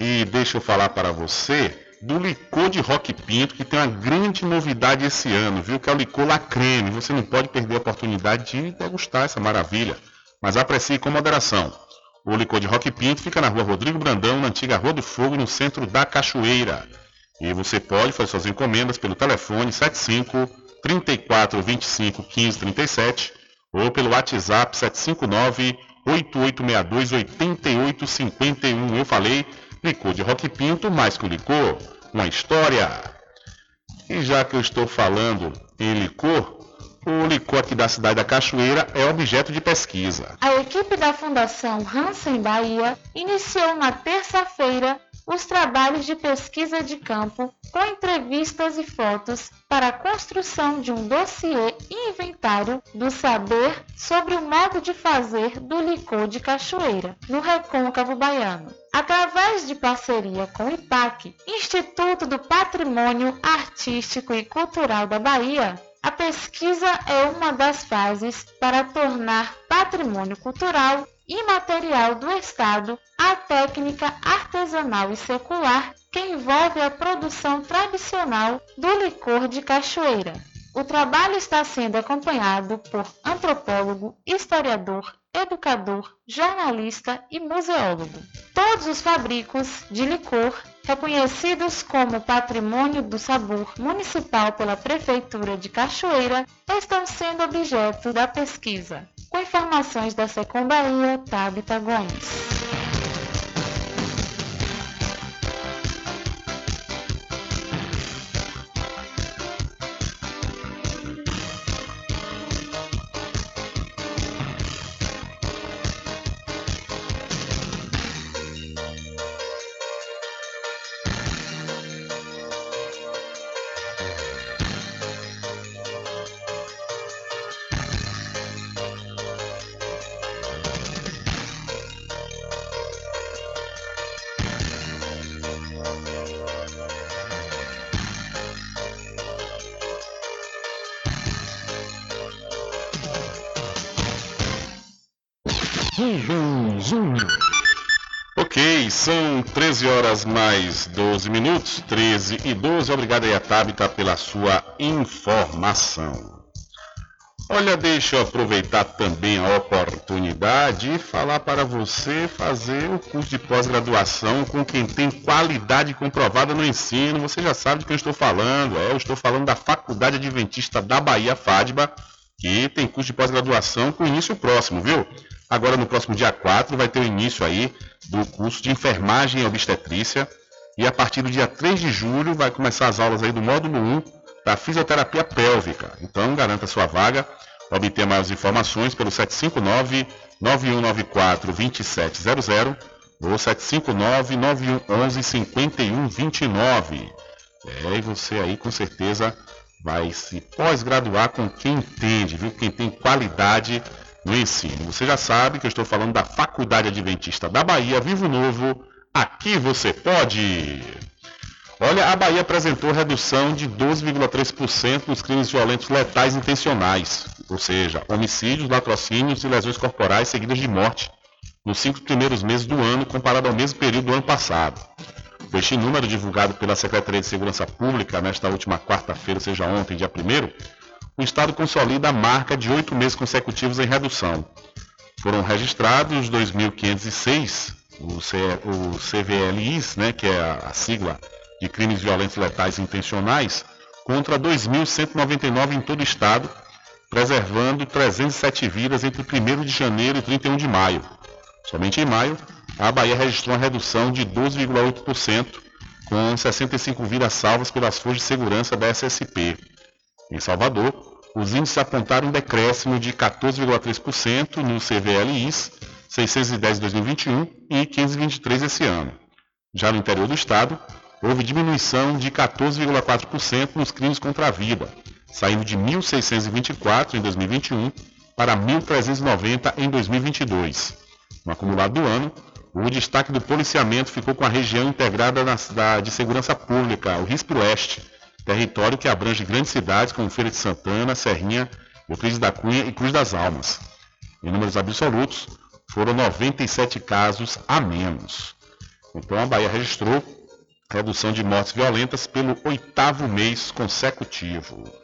S2: e deixa eu falar para você do licor de Rock Pinto, que tem uma grande novidade esse ano, viu? Que é o licor La Creme. Você não pode perder a oportunidade de degustar essa maravilha, mas aprecie com moderação. O licor de Rock Pinto fica na rua Rodrigo Brandão, na antiga Rua do Fogo, no centro da Cachoeira. E você pode fazer suas encomendas pelo telefone 75 34 25 15 37 ou pelo WhatsApp 759 8862 8851. Eu falei licor de Rock Pinto, mais que o licor, uma história. E já que eu estou falando em licor, o licor aqui da cidade da Cachoeira é objeto de pesquisa.
S25: A equipe da Fundação Hansen Bahia iniciou na terça-feira os trabalhos de pesquisa de campo com entrevistas e fotos para a construção de um dossiê e inventário do saber sobre o modo de fazer do licor de cachoeira, no recôncavo baiano. Através de parceria com o IPAC, Instituto do Patrimônio Artístico e Cultural da Bahia, a pesquisa é uma das fases para tornar patrimônio cultural imaterial do Estado a técnica artesanal e secular que envolve a produção tradicional do licor de cachoeira. O trabalho está sendo acompanhado por antropólogo, historiador, educador, jornalista e museólogo. Todos os fabricos de licor, reconhecidos como Patrimônio do Sabor Municipal pela Prefeitura de Cachoeira, estão sendo objeto da pesquisa. Com informações da Secom Bahia, Tabita Gomes.
S2: 13 horas mais 12 minutos, 13 e 12. Obrigado aí Tabita pela sua informação. Olha, deixa eu aproveitar também a oportunidade e falar para você fazer o curso de pós-graduação com quem tem qualidade comprovada no ensino. Você já sabe de quem eu estou falando. É, eu estou falando da Faculdade Adventista da Bahia, FADBA, que tem curso de pós-graduação com início próximo, viu? Agora no próximo dia 4 vai ter o início aí do curso de enfermagem e obstetrícia. E a partir do dia 3 de julho vai começar as aulas aí do módulo 1 da fisioterapia pélvica. Então garanta sua vaga. Obter maiores informações pelo 759 9194 2700 ou 759 9111 5129. É, e você aí com certeza vai se pós-graduar com quem entende, viu? Quem tem qualidade no ensino. Você já sabe que eu estou falando da Faculdade Adventista da Bahia, Vivo Novo. Aqui você pode! Olha, a Bahia apresentou redução de 12,3% nos crimes violentos letais intencionais, ou seja, homicídios, latrocínios e lesões corporais seguidas de morte, nos cinco primeiros meses do ano, comparado ao mesmo período do ano passado. Este número, divulgado pela Secretaria de Segurança Pública nesta última quarta-feira, ou seja, ontem, dia 1 o Estado consolida a marca de oito meses consecutivos em redução. Foram registrados 2.506, o, C, o CVLIs, né, que é a sigla de crimes violentos letais intencionais, contra 2.199 em todo o Estado, preservando 307 vidas entre 1 de janeiro e 31 de maio. Somente em maio, a Bahia registrou uma redução de 12,8%, com 65 vidas salvas pelas forças de segurança da SSP. Em Salvador, os índices apontaram um decréscimo de 14,3% no CVLIs, 610 em 2021 e 523 esse ano. Já no interior do estado, houve diminuição de 14,4% nos crimes contra a vida, saindo de 1.624 em 2021 para 1.390 em 2022. No acumulado do ano, o destaque do policiamento ficou com a região integrada na, da, de segurança pública, o RISP Oeste, território que abrange grandes cidades como Feira de Santana, Serrinha, Euclides da Cunha e Cruz das Almas. Em números absolutos, foram 97 casos a menos. Então a Bahia registrou redução de mortes violentas pelo oitavo mês consecutivo.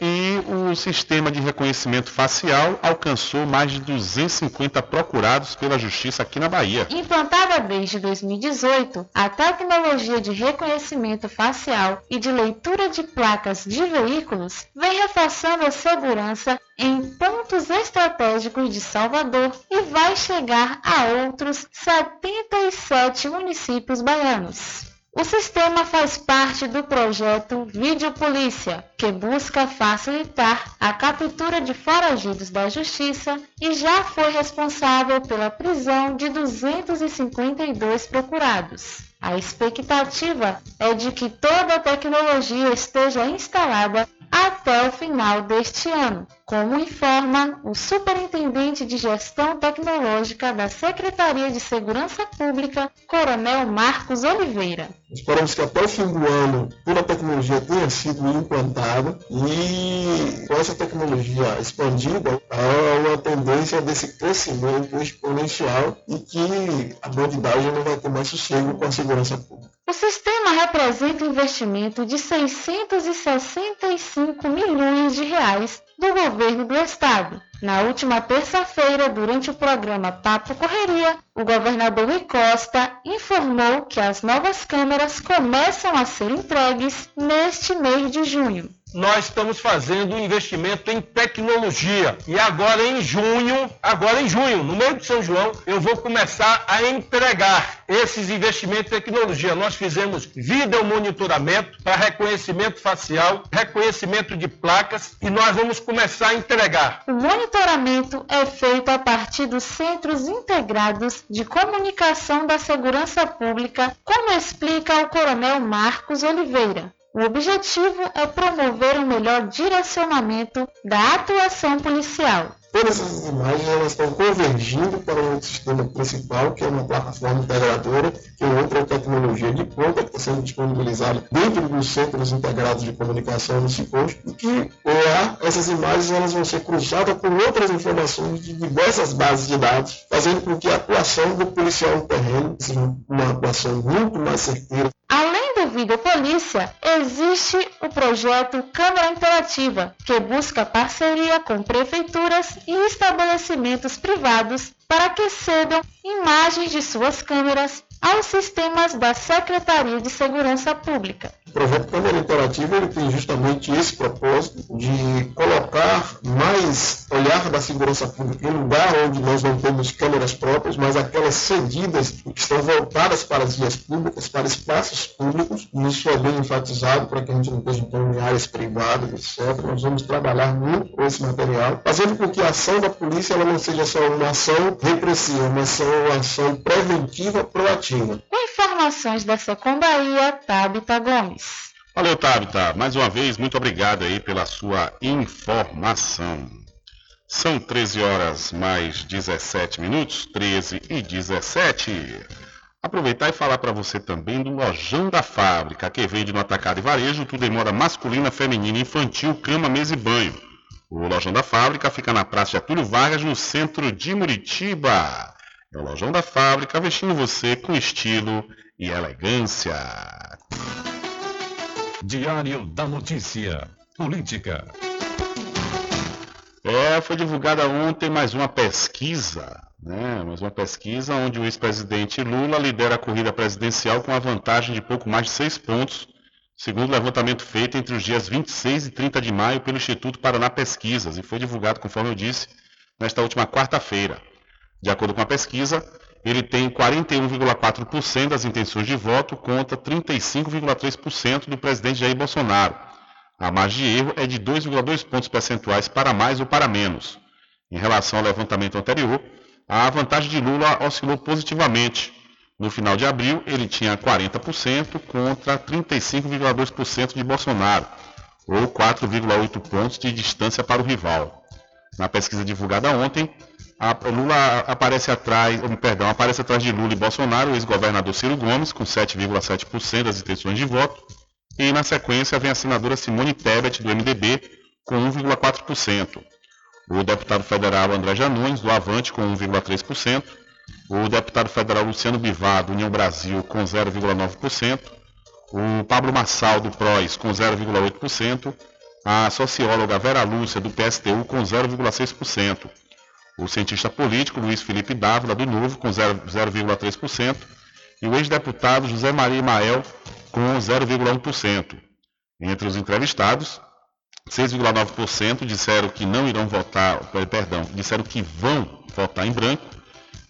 S2: E o sistema de reconhecimento facial alcançou mais de 250 procurados pela Justiça aqui na Bahia.
S25: Implantada desde 2018, a tecnologia de reconhecimento facial e de leitura de placas de veículos vem reforçando a segurança em pontos estratégicos de Salvador e vai chegar a outros 77 municípios baianos. O sistema faz parte do projeto Vídeo Polícia, que busca facilitar a captura de foragidos da justiça e já foi responsável pela prisão de 252 procurados. A expectativa é de que toda a tecnologia esteja instalada até o final deste ano, como informa o Superintendente de Gestão Tecnológica da Secretaria de Segurança Pública, Coronel Marcos Oliveira.
S13: Esperamos que até o fim do ano toda a tecnologia tenha sido implantada e com essa tecnologia expandida, há uma tendência desse crescimento exponencial e que a bandidagem não vai ter mais sossego com a segurança pública.
S25: O sistema representa um investimento de 665 milhões de reais do governo do estado. Na última terça-feira, durante o programa Papo Correria, o governador Rui Costa informou que as novas câmeras começam a ser entregues neste mês de junho
S26: nós estamos fazendo um investimento em tecnologia. E agora em junho, agora em junho, no meio de São João, eu vou começar a entregar esses investimentos em tecnologia. Nós fizemos vídeo monitoramento para reconhecimento facial, reconhecimento de placas e nós vamos começar a entregar.
S25: O monitoramento é feito a partir dos Centros Integrados de Comunicação da Segurança Pública, como explica o Coronel Marcos Oliveira. O objetivo é promover um melhor direcionamento da atuação policial.
S13: Todas essas imagens elas estão convergindo para o sistema principal, que é uma plataforma integradora, que é outra tecnologia de ponta que está sendo disponibilizada dentro dos centros integrados de comunicação no CIPOST, e que lá essas imagens elas vão ser cruzadas com outras informações de diversas bases de dados, fazendo com que a atuação do policial no terreno seja uma atuação muito mais certeira.
S25: Além do Vídeo Polícia, existe o projeto Câmara Interativa, que busca parceria com prefeituras e estabelecimentos privados para que cedam imagens de suas câmeras aos sistemas da Secretaria de Segurança Pública.
S13: O projeto Câmara Interativa ele tem justamente esse propósito de colocar mais olhar da segurança pública em lugar onde nós não temos câmeras próprias, mas aquelas cedidas que estão voltadas para as vias públicas, para espaços públicos, isso é bem enfatizado para que a gente não esteja em áreas privadas, etc. Nós vamos trabalhar muito com esse material, fazendo com que a ação da polícia ela não seja só uma ação repressiva, mas uma ação preventiva proativa
S25: com informações da Secom Bahia, Tabita Gomes.
S2: Valeu, Tabita. Mais uma vez, muito obrigado aí pela sua informação. São 13 horas mais 17 minutos, 13 e 17. Aproveitar e falar para você também do Lojão da Fábrica, que vende no atacado e varejo tudo em moda masculina, feminina, infantil, cama, mesa e banho. O Lojão da Fábrica fica na Praça de Atúlio Vargas, no centro de Muritiba. Lojão da Fábrica, vestindo você com estilo e elegância.
S3: Diário da Notícia. Política.
S2: É, foi divulgada ontem mais uma pesquisa, né? Mais uma pesquisa onde o ex-presidente Lula lidera a corrida presidencial com a vantagem de pouco mais de seis pontos, segundo o levantamento feito entre os dias 26 e 30 de maio pelo Instituto Paraná Pesquisas, e foi divulgado, conforme eu disse, nesta última quarta-feira. De acordo com a pesquisa, ele tem 41,4% das intenções de voto contra 35,3% do presidente Jair Bolsonaro. A margem de erro é de 2,2 pontos percentuais para mais ou para menos. Em relação ao levantamento anterior, a vantagem de Lula oscilou positivamente. No final de abril, ele tinha 40% contra 35,2% de Bolsonaro, ou 4,8 pontos de distância para o rival. Na pesquisa divulgada ontem, a, Lula aparece atrás, perdão, aparece atrás de Lula e Bolsonaro, o ex-governador Ciro Gomes, com 7,7% das intenções de voto, E na sequência vem a senadora Simone Tebet, do MDB, com 1,4%. O deputado federal André Janones, do Avante, com 1,3%. O deputado federal Luciano Bivar, do União Brasil, com 0,9%. O Pablo Massal, do PROS, com 0,8%. A socióloga Vera Lúcia, do PSTU, com 0,6%. O cientista político Luiz Felipe Dávila, do Novo, com 0,3%. E o ex-deputado José Maria Mael, com 0,1%. Entre os entrevistados, 6,9% disseram que não irão votar, perdão, disseram que vão votar em branco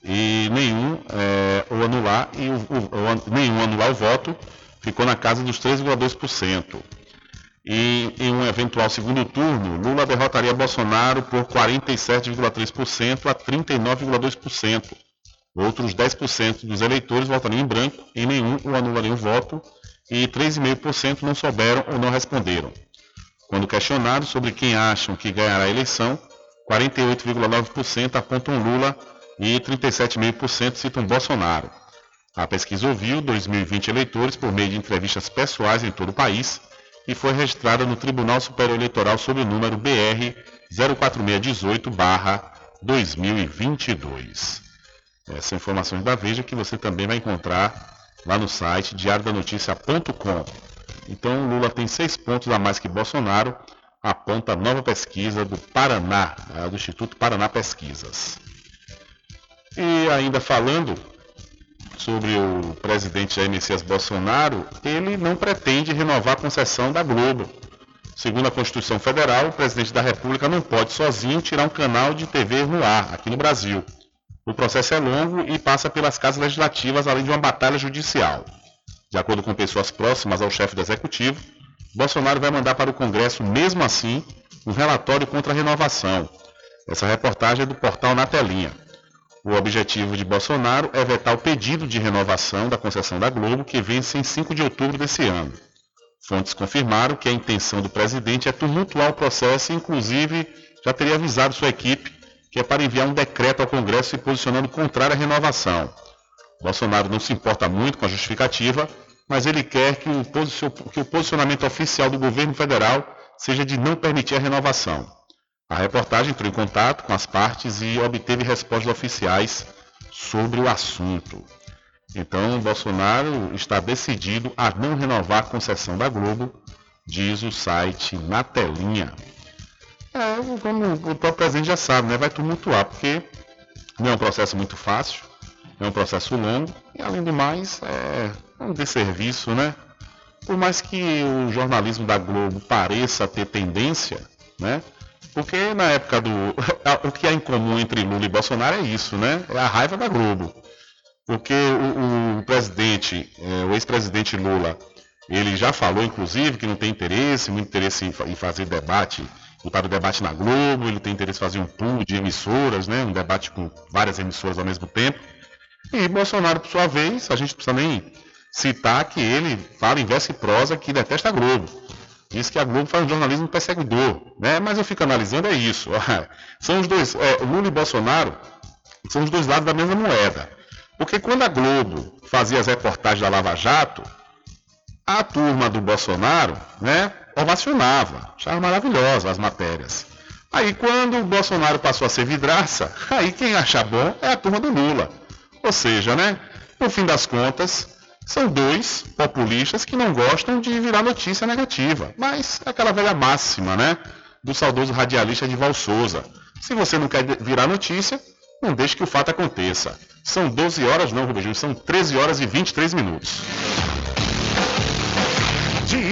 S2: e nenhum é, ou anular e o, o, nenhum anular o voto ficou na casa dos 3,2%. E em um eventual segundo turno, Lula derrotaria Bolsonaro por 47,3% a 39,2%. Outros 10% dos eleitores votariam em branco e nenhum ou anulariam o voto e 3,5% não souberam ou não responderam. Quando questionados sobre quem acham que ganhará a eleição, 48,9% apontam Lula e 37,5% citam Bolsonaro. A pesquisa ouviu 2.020 eleitores por meio de entrevistas pessoais em todo o país e foi registrada no Tribunal Superior Eleitoral sob o número BR 04618-2022. Essas informações da Veja que você também vai encontrar lá no site diariodanoticia.com. Então Lula tem seis pontos a mais que Bolsonaro, aponta a nova pesquisa do Paraná, né, do Instituto Paraná Pesquisas. E ainda falando sobre o presidente Jair Messias Bolsonaro, ele não pretende renovar a concessão da Globo. Segundo a Constituição Federal, o presidente da República não pode sozinho tirar um canal de TV no ar, aqui no Brasil. O processo é longo e passa pelas casas legislativas, além de uma batalha judicial. De acordo com pessoas próximas ao chefe do executivo, Bolsonaro vai mandar para o Congresso, mesmo assim, um relatório contra a renovação. Essa reportagem é do portal Na Telinha. O objetivo de Bolsonaro é vetar o pedido de renovação da concessão da Globo, que vence em 5 de outubro desse ano. Fontes confirmaram que a intenção do presidente é tumultuar o processo e, inclusive, já teria avisado sua equipe que é para enviar um decreto ao Congresso se posicionando contrário à renovação. Bolsonaro não se importa muito com a justificativa, mas ele quer que o, que o posicionamento oficial do governo federal seja de não permitir a renovação. A reportagem entrou em contato com as partes e obteve respostas oficiais sobre o assunto. Então, Bolsonaro está decidido a não renovar a concessão da Globo, diz o site na telinha. É, como o próprio presidente já sabe, né? vai tumultuar, porque não é um processo muito fácil, é um processo longo, e além do mais, é um desserviço, né? Por mais que o jornalismo da Globo pareça ter tendência, né? Porque na época do. o que há em comum entre Lula e Bolsonaro é isso, né? É a raiva da Globo. Porque o, o presidente, é, o ex-presidente Lula, ele já falou, inclusive, que não tem interesse, muito interesse em, fazer debate para o debate na Globo, ele tem interesse em fazer um pool de emissoras, né, um debate com várias emissoras ao mesmo tempo. E Bolsonaro, por sua vez, a gente precisa nem citar que ele fala em verso e prosa que detesta a Globo. Diz que a Globo faz jornalismo perseguidor, né? Mas eu fico analisando é isso. São os dois, é, Lula e Bolsonaro são os dois lados da mesma moeda. Porque quando a Globo fazia as reportagens da Lava Jato, a turma do Bolsonaro, né, ovacionava, achava maravilhosa as matérias. Aí quando o Bolsonaro passou a ser vidraça, aí quem acha bom é a turma do Lula. Ou seja, né, no fim das contas, são dois populistas que não gostam de virar notícia negativa. Mas aquela velha máxima, né, do saudoso radialista de Val Souza. Se você não quer virar notícia, não deixe que o fato aconteça. São 12 horas, não, Rubem são 13 horas e 23 minutos.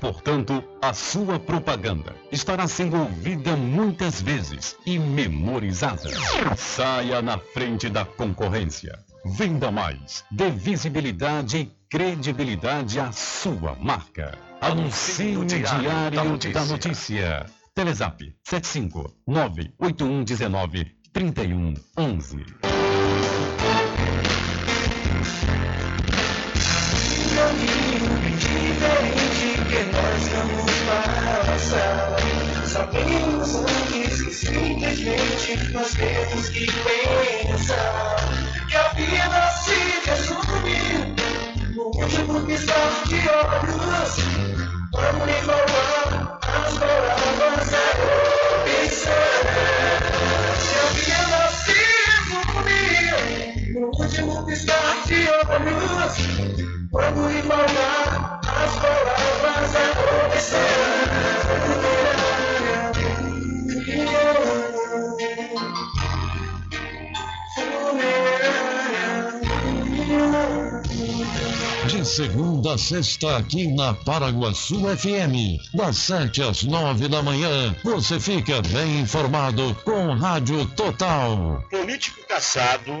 S3: Portanto, a sua propaganda estará sendo ouvida muitas vezes e memorizada. Saia na frente da concorrência. Venda mais. Dê visibilidade e credibilidade à sua marca. Anuncie no Diário da Notícia. Da notícia. Telezap 75 98119 3111.
S11: caminho diferente que nós vamos passar. Sabemos antes que simplesmente nós temos que pensar que a vida se resume no último piscar de olhos. Vamos lhe falar as palavras é último piscar de olhos. Quando embalar as palavras
S3: De segunda a sexta, aqui na Paraguaçu FM, das sete às nove da manhã, você fica bem informado com Rádio Total.
S21: Político caçado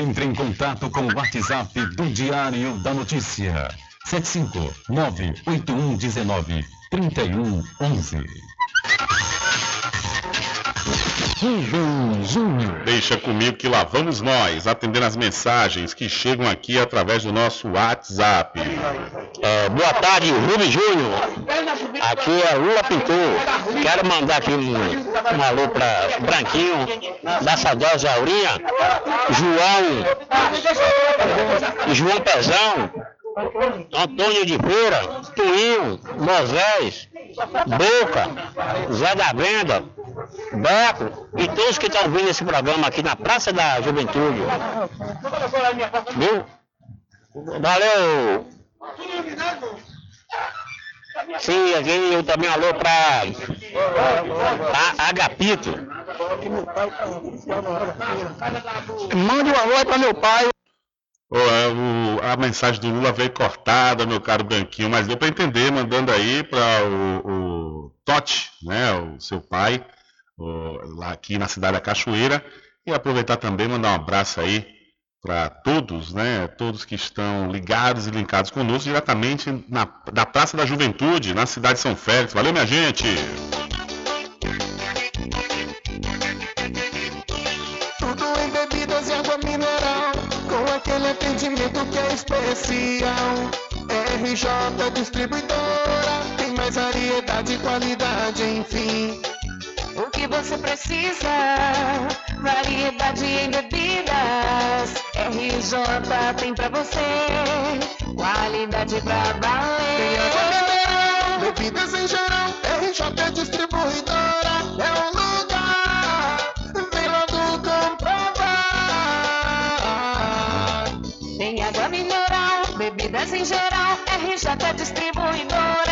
S3: Entre em contato com o WhatsApp do Diário da Notícia. 759-8119-3111.
S2: Deixa comigo que lá vamos nós, atendendo as mensagens que chegam aqui através do nosso WhatsApp.
S27: É, boa tarde, Rubem Júnior. Aqui é Lula Pintor. Quero mandar aqui um, um alô para Branquinho, da Sadosa Aurinha, João, João Pezão, Antônio de Feira, Tuinho, Moisés, Boca, Zé da Venda, Beco e todos que estão ouvindo esse programa aqui na Praça da Juventude. Viu? Valeu! Sim, aqui eu também alô para Agapito.
S22: Mande um alô para meu pai.
S2: Ô, é, o- a mensagem do Lula veio cortada, meu caro Branquinho, mas deu para entender, mandando aí para o, o Totti, né, o seu pai, lá aqui na cidade da Cachoeira, e aproveitar também mandar um abraço aí para todos, né, todos que estão ligados e linkados conosco diretamente na, da Praça da Juventude, na cidade de São Félix. Valeu, minha gente!
S11: Tudo em bebidas e água mineral, com aquele atendimento que é especial. RJ Distribuidora, tem mais variedade e qualidade, enfim.
S15: O que você precisa? Variedade em bebidas. RJ tem pra você. Qualidade pra
S11: Tem água
S15: valer.
S11: mineral, bebidas em geral. RJ Distribuidora é o lugar. Vem logo comprovar.
S15: Tem água mineral, bebidas em geral. RJ Distribuidora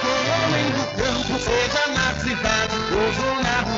S11: com o homem do campo, seja na cidade ou zona rural.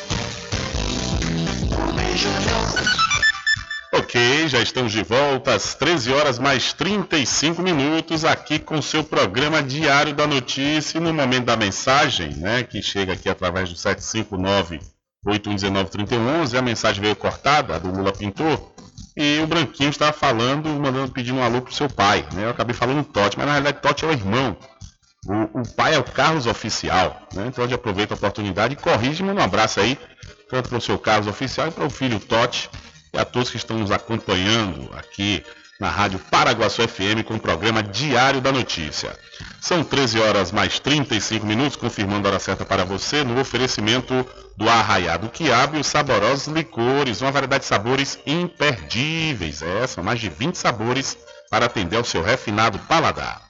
S2: Ok, já estamos de volta às 13 horas mais 35 minutos aqui com seu programa Diário da Notícia e no momento da mensagem, né, que chega aqui através do 759 8119 3111, a mensagem veio cortada do Lula Pintor e o Branquinho estava falando, mandando pedir um alô pro seu pai, né? Eu acabei falando Totti, mas na realidade Totti é o irmão. O, o pai é o Carlos Oficial, né? Então eu aproveito a oportunidade e corrige, manda um abraço aí, tanto para o seu Carlos Oficial e para o filho Totti e a todos que estão nos acompanhando aqui na Rádio Paraguaçu FM com o programa Diário da Notícia. São 13 horas mais 35 minutos, confirmando a hora certa para você, no oferecimento do Arraiado Quiabo e os saborosos licores, uma variedade de sabores imperdíveis. É, são mais de 20 sabores para atender ao seu refinado paladar.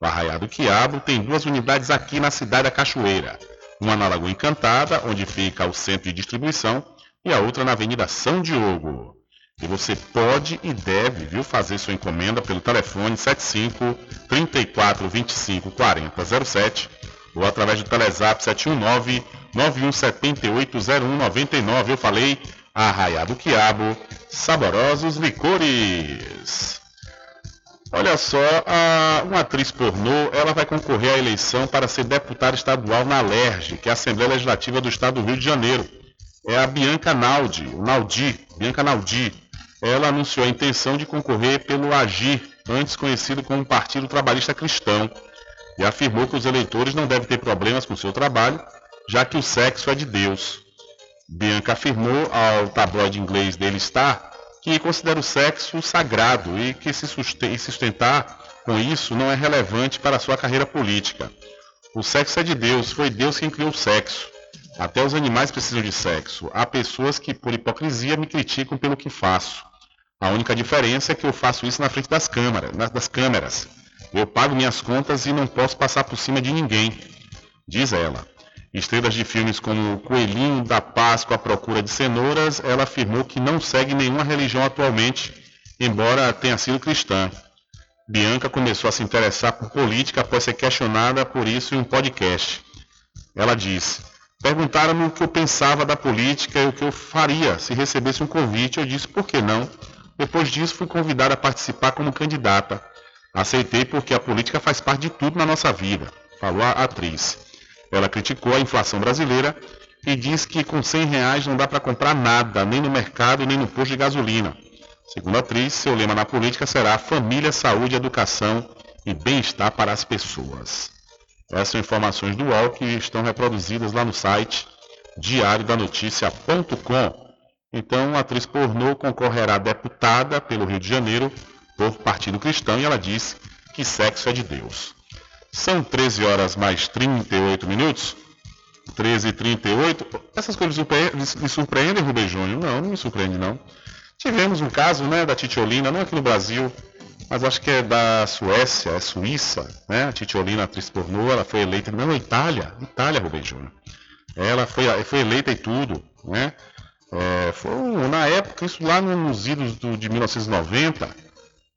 S2: O Arraiado Quiabo tem duas unidades aqui na cidade da Cachoeira. Uma na Lagoa Encantada, onde fica o centro de distribuição, e a outra na Avenida São Diogo. E você pode e deve viu, fazer sua encomenda pelo telefone 75 34 25 40 07 ou através do Telezap 719 9178 0199. Eu falei Arraiado Quiabo, saborosos licores. Olha só, a, uma atriz pornô, ela vai concorrer à eleição para ser deputada estadual na ALERJ, que é a Assembleia Legislativa do Estado do Rio de Janeiro. É a Bianca Naldi, Naldi, Bianca Naldi. Ela anunciou a intenção de concorrer pelo Agir, antes conhecido como Partido Trabalhista Cristão, e afirmou que os eleitores não devem ter problemas com seu trabalho, já que o sexo é de Deus. Bianca afirmou ao tabloide inglês Daily Star que considera o sexo sagrado e que se sustentar com isso não é relevante para sua carreira política. O sexo é de Deus, foi Deus quem criou o sexo. Até os animais precisam de sexo. Há pessoas que, por hipocrisia, me criticam pelo que faço. A única diferença é que eu faço isso na frente das câmeras. Das câmeras. Eu pago minhas contas e não posso passar por cima de ninguém, diz ela. Estrelas de filmes como Coelhinho da Páscoa à Procura de Cenouras, ela afirmou que não segue nenhuma religião atualmente, embora tenha sido cristã. Bianca começou a se interessar por política após ser questionada por isso em um podcast. Ela disse: Perguntaram-me o que eu pensava da política e o que eu faria se recebesse um convite. Eu disse: Por que não? Depois disso, fui convidada a participar como candidata. Aceitei porque a política faz parte de tudo na nossa vida, falou a atriz. Ela criticou a inflação brasileira e diz que com 100 reais não dá para comprar nada, nem no mercado, nem no posto de gasolina. Segundo a atriz, seu lema na política será família, saúde, educação e bem-estar para as pessoas. Essas são informações do UOL que estão reproduzidas lá no site diariodanoticia.com. Então, a atriz pornô concorrerá deputada pelo Rio de Janeiro por Partido Cristão e ela disse que sexo é de Deus. São 13 horas mais 38 minutos. 13 e 38. Essas coisas me surpreendem, Rubem Júnior? Não, não me surpreende não. Tivemos um caso né, da Titiolina, não aqui no Brasil, mas acho que é da Suécia, é Suíça, né? A Titiolina, atriz pornô, ela foi eleita, não, Itália, Itália, Rubem Júnior. Ela foi, foi eleita e tudo, né? É, foi, na época, isso lá nos idos do, de 1990,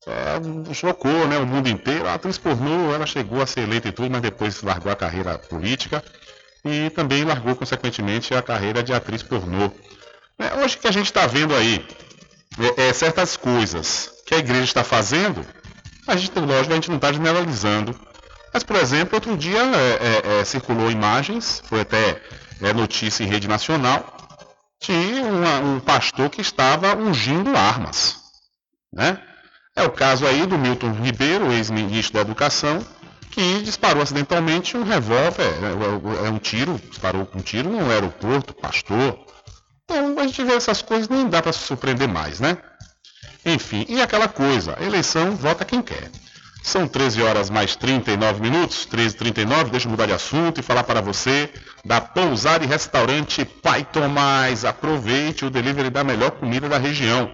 S2: é, chocou né, o mundo inteiro. A atriz pornô, ela chegou a ser eleita e tudo, mas depois largou a carreira política e também largou, consequentemente, a carreira de atriz pornô. É, hoje que a gente está vendo aí é, é, certas coisas que a igreja está fazendo, a gente, lógico, a gente não está generalizando. Mas, por exemplo, outro dia é, é, circulou imagens, foi até notícia em rede nacional, de uma, um pastor que estava ungindo armas. Né? É o caso aí do Milton Ribeiro, ex-ministro da Educação, que disparou acidentalmente um revólver, é, é, é um tiro, disparou com um tiro no aeroporto, pastor. Então a gente vê essas coisas, nem dá para se surpreender mais, né? Enfim, e aquela coisa, eleição, vota quem quer. São 13 horas mais 39 minutos, 13 39 deixa eu mudar de assunto e falar para você da Pousada e Restaurante Pai Tomás. Aproveite o delivery da melhor comida da região.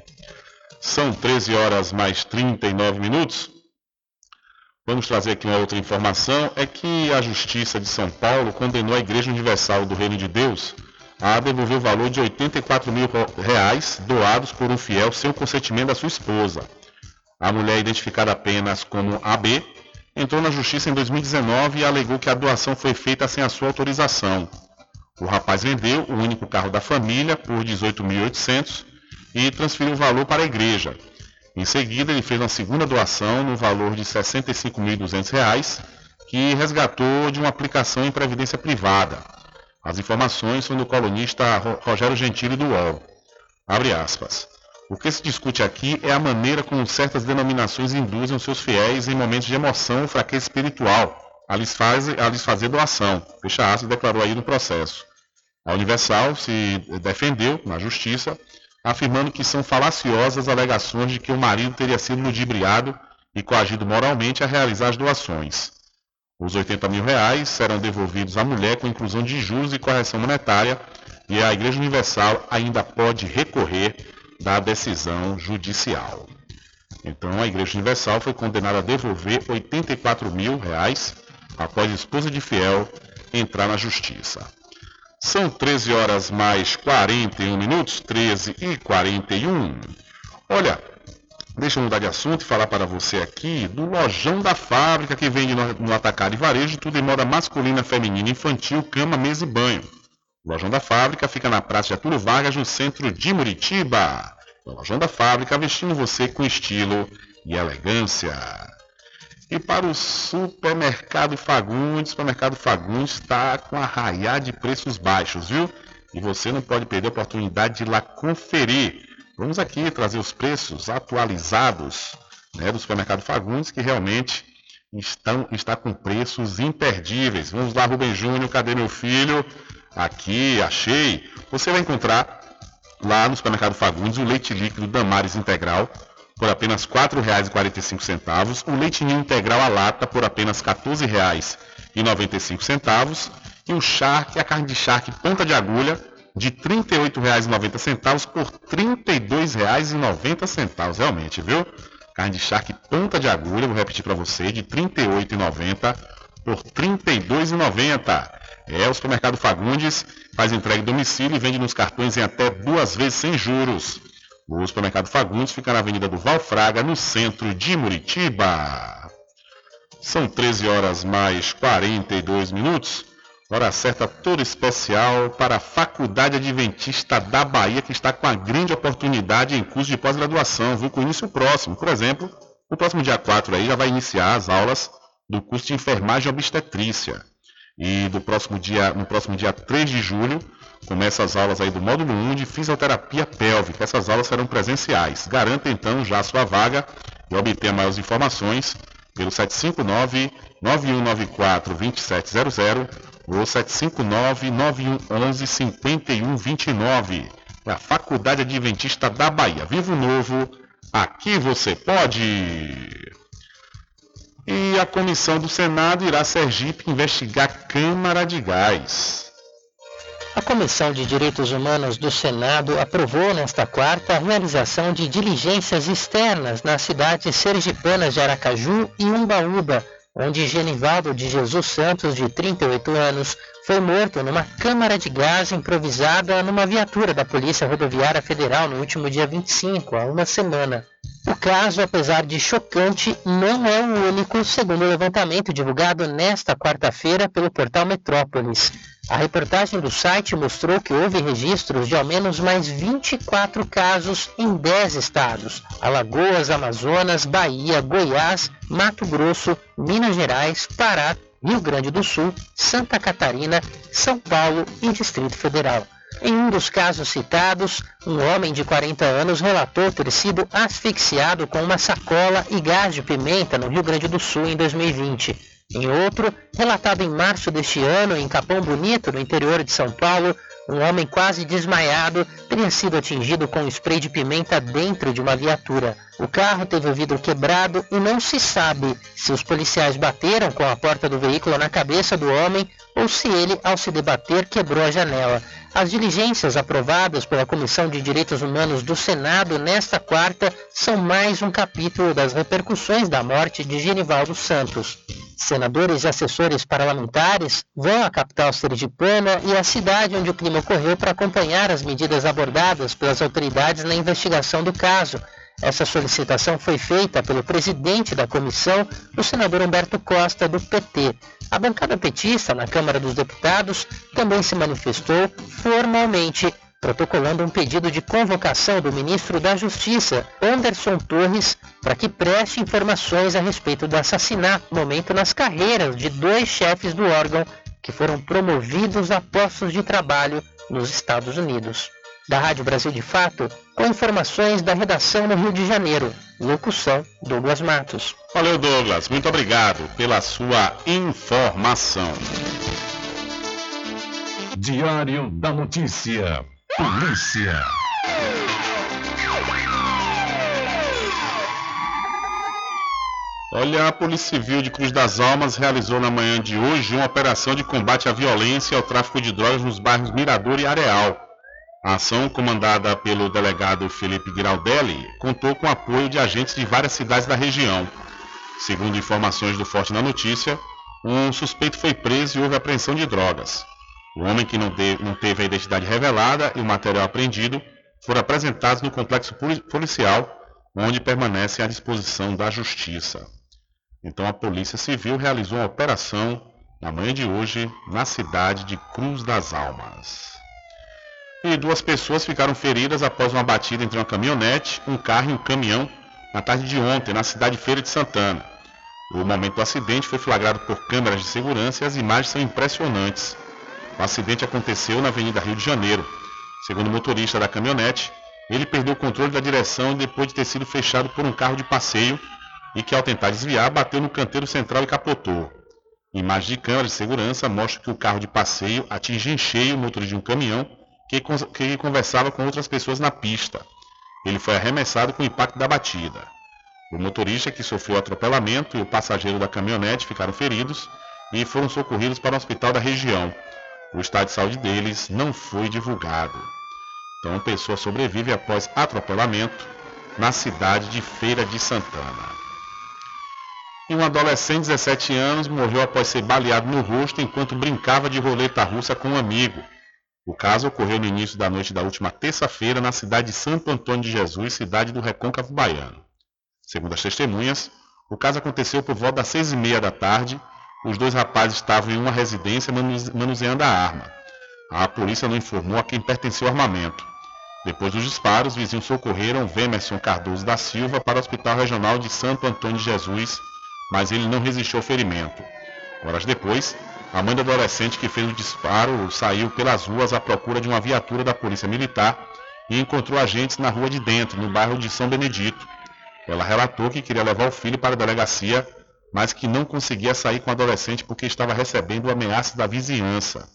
S2: São 13 horas mais 39 minutos. Vamos trazer aqui uma outra informação, é que a Justiça de São Paulo condenou a Igreja Universal do Reino de Deus a devolver o valor de 84 mil reais doados por um fiel sem o consentimento da sua esposa. A mulher, identificada apenas como AB, entrou na justiça em 2019 e alegou que a doação foi feita sem a sua autorização. O rapaz vendeu o único carro da família por 18.800 e transferiu o valor para a igreja. Em seguida, ele fez uma segunda doação no valor de R$ 65.200, que resgatou de uma aplicação em previdência privada. As informações são do colunista Rogério Gentili do UOL. Abre aspas. O que se discute aqui é a maneira como certas denominações induzem os seus fiéis em momentos de emoção ou fraqueza espiritual a lhes, faz, a lhes fazer doação. Fecha aspas, declarou aí no processo. A Universal se defendeu na justiça, afirmando que são falaciosas alegações de que o marido teria sido ludibriado e coagido moralmente a realizar as doações. Os 80 mil reais serão devolvidos à mulher com inclusão de juros e correção monetária e a Igreja Universal ainda pode recorrer da decisão judicial. Então, a Igreja Universal foi condenada a devolver 84 mil reais após a esposa de fiel entrar na justiça. São 13 horas mais 41 minutos, 13 e 41. Olha, deixa eu mudar de assunto e falar para você aqui do Lojão da Fábrica, que vende no, no atacado e varejo, tudo em moda masculina, feminina, infantil, cama, mesa e banho. O Lojão da Fábrica fica na Praça de Arturo Vargas, no centro de Muritiba. O Lojão da Fábrica vestindo você com estilo e elegância. E para o Supermercado Fagundes, o Supermercado Fagundes está com arraiá de preços baixos, viu? E você não pode perder a oportunidade de ir lá conferir. Vamos aqui trazer os preços atualizados né, do Supermercado Fagundes, que realmente estão, está com preços imperdíveis. Vamos lá, Rubem Júnior, cadê meu filho? Aqui, achei. Você vai encontrar lá no supermercado Fagundes o leite líquido Damares Integral por apenas R$ 4,45, o leite ninho integral à lata por apenas R$ 14,95 e o charque, a carne de charque ponta de agulha de R$ 38,90 por R$ 32,90 realmente, viu? Carne de charque ponta de agulha, vou repetir para você, de R$ 38,90 por R$ 32,90. É, o supermercado Fagundes faz entrega em domicílio e vende nos cartões em até duas vezes sem juros. O supermercado Fagundes fica na Avenida do Valfraga, no centro de Muritiba. São 13 horas mais 42 minutos. Hora certa toda especial para a Faculdade Adventista da Bahia, que está com a grande oportunidade em curso de pós-graduação, viu? Com início próximo. Por exemplo, no próximo dia 4 aí já vai iniciar as aulas do curso de enfermagem obstetrícia. E do próximo dia, no próximo dia 3 de julho, começa as aulas aí do módulo 1 de fisioterapia pélvica. Essas aulas serão presenciais. Garanta então já a sua vaga e obtenha maiores informações pelo 759 9194 2700 ou 759 9111 5129. É a Faculdade Adventista da Bahia. Vivo Novo, aqui você pode! E a comissão do Senado irá Sergipe investigar Câmara de Gás.
S28: A Comissão de Direitos Humanos do Senado aprovou nesta quarta a realização de diligências externas nas cidades sergipanas de Aracaju e Umbaúba, onde Genivaldo de Jesus Santos, de 38 anos, foi morto numa câmara de gás improvisada numa viatura da Polícia Rodoviária Federal no último dia 25, há uma semana. O caso, apesar de chocante, não é o único, segundo o levantamento divulgado nesta quarta-feira pelo portal Metrópolis. A reportagem do site mostrou que houve registros de ao menos mais 24 casos em 10 estados: Alagoas, Amazonas, Bahia, Goiás, Mato Grosso, Minas Gerais, Pará, Rio Grande do Sul, Santa Catarina, São Paulo e Distrito Federal. Em um dos casos citados, um homem de 40 anos relatou ter sido asfixiado com uma sacola e gás de pimenta no Rio Grande do Sul em 2020. Em outro, relatado em março deste ano em Capão Bonito, no interior de São Paulo, um homem quase desmaiado teria sido atingido com um spray de pimenta dentro de uma viatura. O carro teve o vidro quebrado e não se sabe se os policiais bateram com a porta do veículo na cabeça do homem ou se ele, ao se debater, quebrou a janela. As diligências aprovadas pela Comissão de Direitos Humanos do Senado nesta quarta são mais um capítulo das repercussões da morte de Genivaldo Santos. Senadores e assessores parlamentares vão à capital sergipana e à cidade onde o crime ocorreu para acompanhar as medidas abordadas pelas autoridades na investigação do caso. Essa solicitação foi feita pelo presidente da comissão, o senador Humberto Costa, do PT. A bancada petista na Câmara dos Deputados também se manifestou formalmente, protocolando um pedido de convocação do ministro da Justiça, Anderson Torres, para que preste informações a respeito do assassinato momento nas carreiras de dois chefes do órgão que foram promovidos a postos de trabalho nos Estados Unidos da Rádio Brasil de Fato, com informações da redação no Rio de Janeiro. Locução: Douglas Matos.
S2: Valeu, Douglas. Muito obrigado pela sua informação.
S3: Diário da Notícia. Polícia.
S2: Olha, a Polícia Civil de Cruz das Almas realizou na manhã de hoje uma operação de combate à violência e ao tráfico de drogas nos bairros Mirador e Areal. A ação, comandada pelo delegado Felipe Giraldelli, contou com apoio de agentes de várias cidades da região. Segundo informações do Forte na Notícia, um suspeito foi preso e houve apreensão de drogas. O homem que não, teve a identidade revelada e o material apreendido foram apresentados no complexo policial, onde permanecem à disposição da Justiça. Então a Polícia Civil realizou uma operação na manhã de hoje na cidade de Cruz das Almas e duas pessoas ficaram feridas após uma batida entre uma caminhonete, um carro e um caminhão na tarde de ontem, na cidade Feira de Santana. O momento do acidente foi flagrado por câmeras de segurança e as imagens são impressionantes. O acidente aconteceu na Avenida Rio de Janeiro. Segundo o motorista da caminhonete, ele perdeu o controle da direção depois de ter sido fechado por um carro de passeio e que, ao tentar desviar, bateu no canteiro central e capotou. Imagens de câmeras de segurança mostram que o carro de passeio atinge em cheio o motor de um caminhão que, que conversava com outras pessoas na pista. Ele foi arremessado com o impacto da batida. O motorista que sofreu atropelamento e o passageiro da caminhonete ficaram feridos e foram socorridos para o hospital da região. O estado de saúde deles não foi divulgado. Então, a pessoa sobrevive após atropelamento na cidade de Feira de Santana. E um adolescente de 17 anos morreu após ser baleado no rosto enquanto brincava de roleta russa com um amigo. O caso ocorreu no início da noite da última terça-feira na cidade de Santo Antônio de Jesus, cidade do Recôncavo Baiano. Segundo as testemunhas, o caso aconteceu por volta das seis e meia da tarde. Os dois rapazes estavam em uma residência manuseando a arma. A polícia não informou a quem pertenceu o armamento. Depois dos disparos, vizinhos socorreram Vemerson Cardoso da Silva para o Hospital Regional de Santo Antônio de Jesus, mas ele não resistiu ao ferimento. Horas depois, a mãe do adolescente que fez o disparo saiu pelas ruas à procura de uma viatura da Polícia Militar e encontrou agentes na rua de dentro, no bairro de São Benedito. Ela relatou que queria levar o filho para a delegacia, mas que não conseguia sair com o adolescente porque estava recebendo ameaças da vizinhança.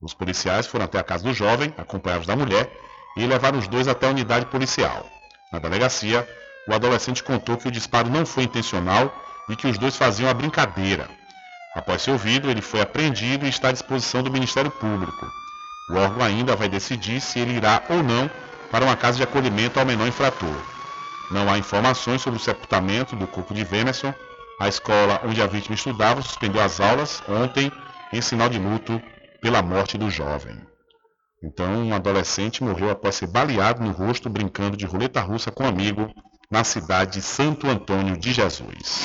S2: Os policiais foram até a casa do jovem, acompanhados da mulher, e levaram os dois até a unidade policial. Na delegacia, o adolescente contou que o disparo não foi intencional e que os dois faziam a brincadeira. Após ser ouvido, ele foi apreendido e está à disposição do Ministério Público. O órgão ainda vai decidir se ele irá ou não para uma casa de acolhimento ao menor infrator. Não há informações sobre o sepultamento do corpo de Vemerson. A escola onde a vítima estudava suspendeu as aulas ontem em sinal de luto pela morte do jovem. Então, um adolescente morreu após ser baleado no rosto brincando de roleta russa com um amigo na cidade de Santo Antônio de Jesus.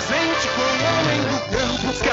S11: com o homem do campo.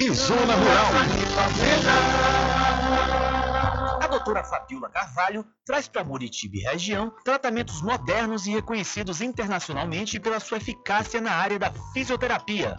S17: e Zona Rural.
S7: A doutora Fabiola Carvalho traz para Muritiba e região tratamentos modernos e reconhecidos internacionalmente pela sua eficácia na área da fisioterapia.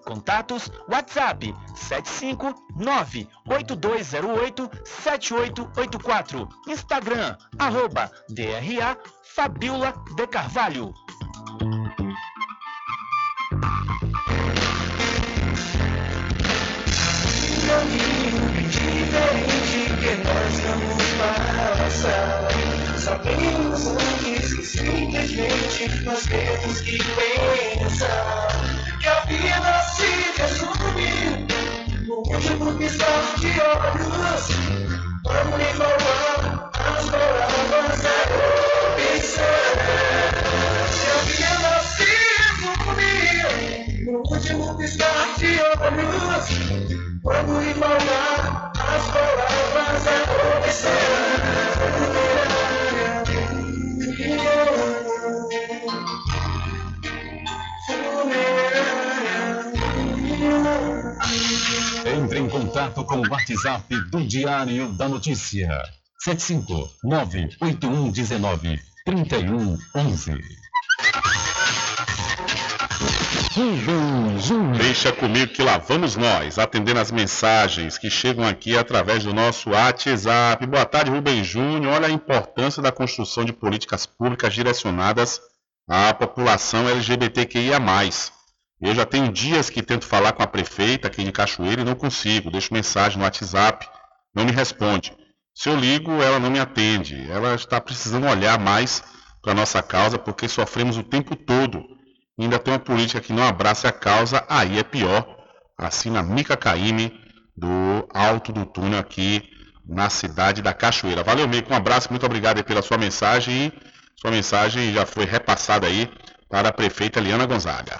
S7: Contatos WhatsApp 759-8208-7884. Instagram, arroba DRA Fabiola de Carvalho.
S11: Caminho diferente que nós vamos passar. Sabemos antes que simplesmente nós temos que pensar que a vida se resume no último piscar de olhos. Vamos lhe falar as palavras da opção. Que a vida se resume no último piscar de olhos. Vamos lhe falar as palavras da opção.
S3: Entre em contato com o WhatsApp do Diário da Notícia. 759-8119-3111.
S2: Deixa comigo que lá vamos nós, atendendo as mensagens que chegam aqui através do nosso WhatsApp. Boa tarde, Rubem Júnior. Olha a importância da construção de políticas públicas direcionadas à população LGBTQIA+. Eu já tenho dias que tento falar com a prefeita aqui de Cachoeira e não consigo. Deixo mensagem no WhatsApp, não me responde. Se eu ligo, ela não me atende. Ela está precisando olhar mais para nossa causa, porque sofremos o tempo todo. E ainda tem uma política que não abraça a causa, aí é pior. Assina Mica Caime, do Alto do Túnel, aqui na cidade da Cachoeira. Valeu, Mica. Um abraço, muito obrigado pela sua mensagem. E sua mensagem já foi repassada aí para a prefeita Liana Gonzaga.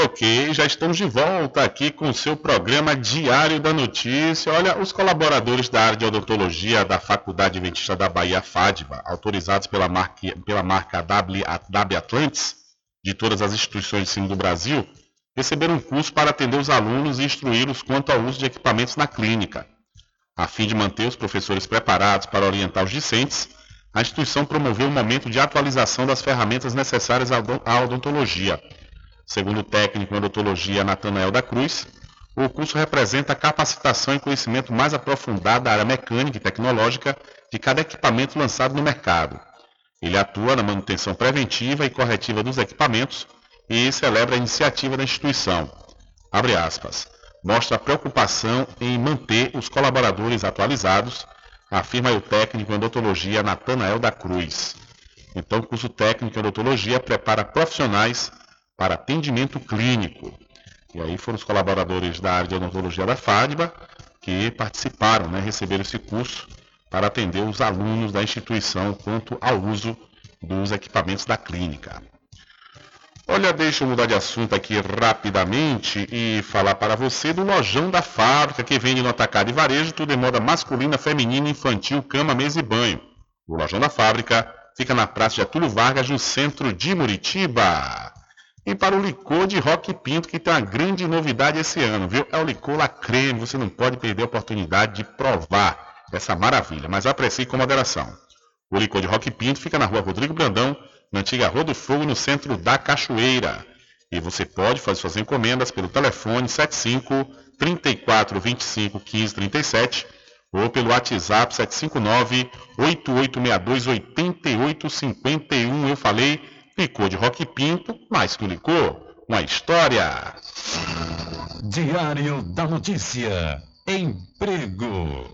S2: Ok, já estamos de volta aqui com o seu programa Diário da Notícia. Olha, os colaboradores da área de odontologia da Faculdade Adventista da Bahia, FADBA, autorizados pela marca, pela marca W, w Atlantis, de todas as instituições de ensino do Brasil, receberam um curso para atender os alunos e instruí-los quanto ao uso de equipamentos na clínica. A fim de manter os professores preparados para orientar os discentes, a instituição promoveu um momento de atualização das ferramentas necessárias à odontologia Segundo o técnico em odontologia Natanael da Cruz, o curso representa capacitação e conhecimento mais aprofundado da área mecânica e tecnológica de cada equipamento lançado no mercado. Ele atua na manutenção preventiva e corretiva dos equipamentos e celebra a iniciativa da instituição. Mostra a preocupação em manter os colaboradores atualizados, afirma o técnico em odontologia Natanael da Cruz. Então, o curso técnico em odontologia prepara profissionais para atendimento clínico. E aí foram os colaboradores da área de odontologia da FADBA que participaram, né, receberam esse curso para atender os alunos da instituição quanto ao uso dos equipamentos da clínica. Olha, deixa eu mudar de assunto aqui rapidamente e falar para você do lojão da fábrica que vende no atacado e varejo tudo em moda masculina, feminina, infantil, cama, mesa e banho. O lojão da fábrica fica na Praça de Atúlio Vargas, no centro de Muritiba. E para o licor de Rock Pinto, que tem uma grande novidade esse ano, viu? É o licor La Creme, você não pode perder a oportunidade de provar essa maravilha, mas aprecie com moderação. O licor de Rock Pinto fica na rua Rodrigo Brandão, na antiga Rua do Fogo, no centro da Cachoeira. E você pode fazer suas encomendas pelo telefone 75 34 25 15 37 ou pelo WhatsApp 759 8862 8851. Eu falei Licor de Rock Pinto, mais que licor, uma história.
S3: Diário da Notícia. Emprego.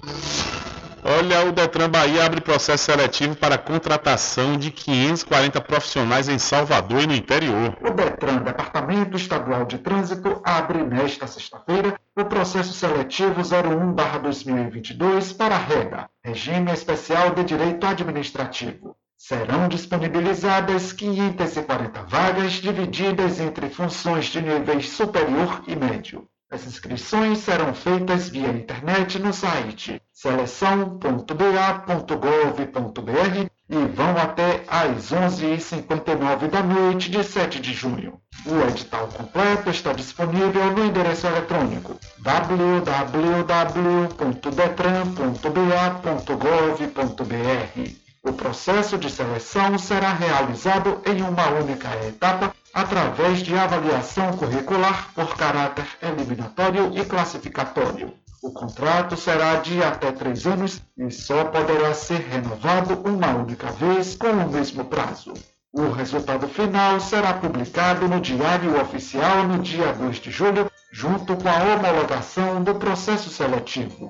S2: Olha, o Detran Bahia abre processo seletivo para contratação de 540 profissionais em Salvador e no interior.
S29: O Detran, Departamento Estadual de Trânsito, abre nesta sexta-feira o processo seletivo 01-2022 para a REGA, Regime Especial de Direito Administrativo. Serão disponibilizadas 540 vagas divididas entre funções de níveis superior e médio. As inscrições serão feitas via internet no site seleção.ba.gov.br e vão até às 11h59 da noite de 7 de junho. O edital completo está disponível no endereço eletrônico www.detran.ba.gov.br. O processo de seleção será realizado em uma única etapa através de avaliação curricular por caráter eliminatório e classificatório. O contrato será de até três anos e só poderá ser renovado uma única vez com o mesmo prazo. O resultado final será publicado no Diário Oficial no dia 2 de julho, junto com a homologação do processo seletivo.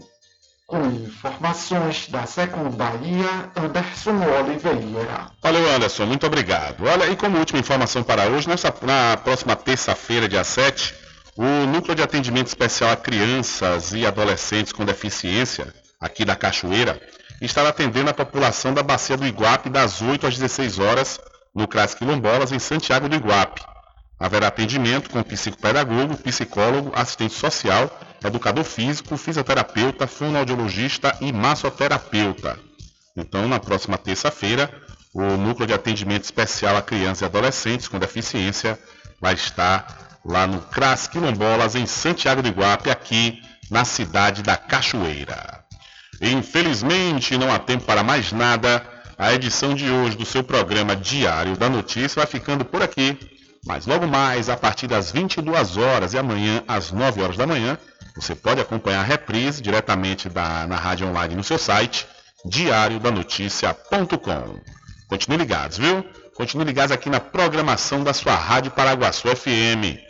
S29: Com informações da Secom Bahia, Anderson Oliveira.
S2: Valeu, Anderson, muito obrigado. Olha, e como última informação para hoje, nessa, na próxima terça-feira, dia 7, o Núcleo de Atendimento Especial a Crianças e Adolescentes com Deficiência, aqui da Cachoeira, estará atendendo a população da Bacia do Iguape das 8 às 16 horas, no CRAS Quilombolas, em Santiago do Iguape. Haverá atendimento com psicopedagogo, psicólogo, assistente social educador físico, fisioterapeuta, fonoaudiologista e massoterapeuta. Então, na próxima terça-feira, o Núcleo de Atendimento Especial a Crianças e Adolescentes com Deficiência vai estar lá no CRAS Quilombolas, em Santiago do Iguape, aqui na cidade da Cachoeira. Infelizmente, não há tempo para mais nada. A edição de hoje do seu programa Diário da Notícia vai ficando por aqui. Mas logo mais, a partir das 22 horas e amanhã às 9 horas da manhã, você pode acompanhar a reprise diretamente da, na rádio online no seu site, diariodanoticia.com. Continue ligados, viu? Continue ligados aqui na programação da sua Rádio Paraguaçu FM.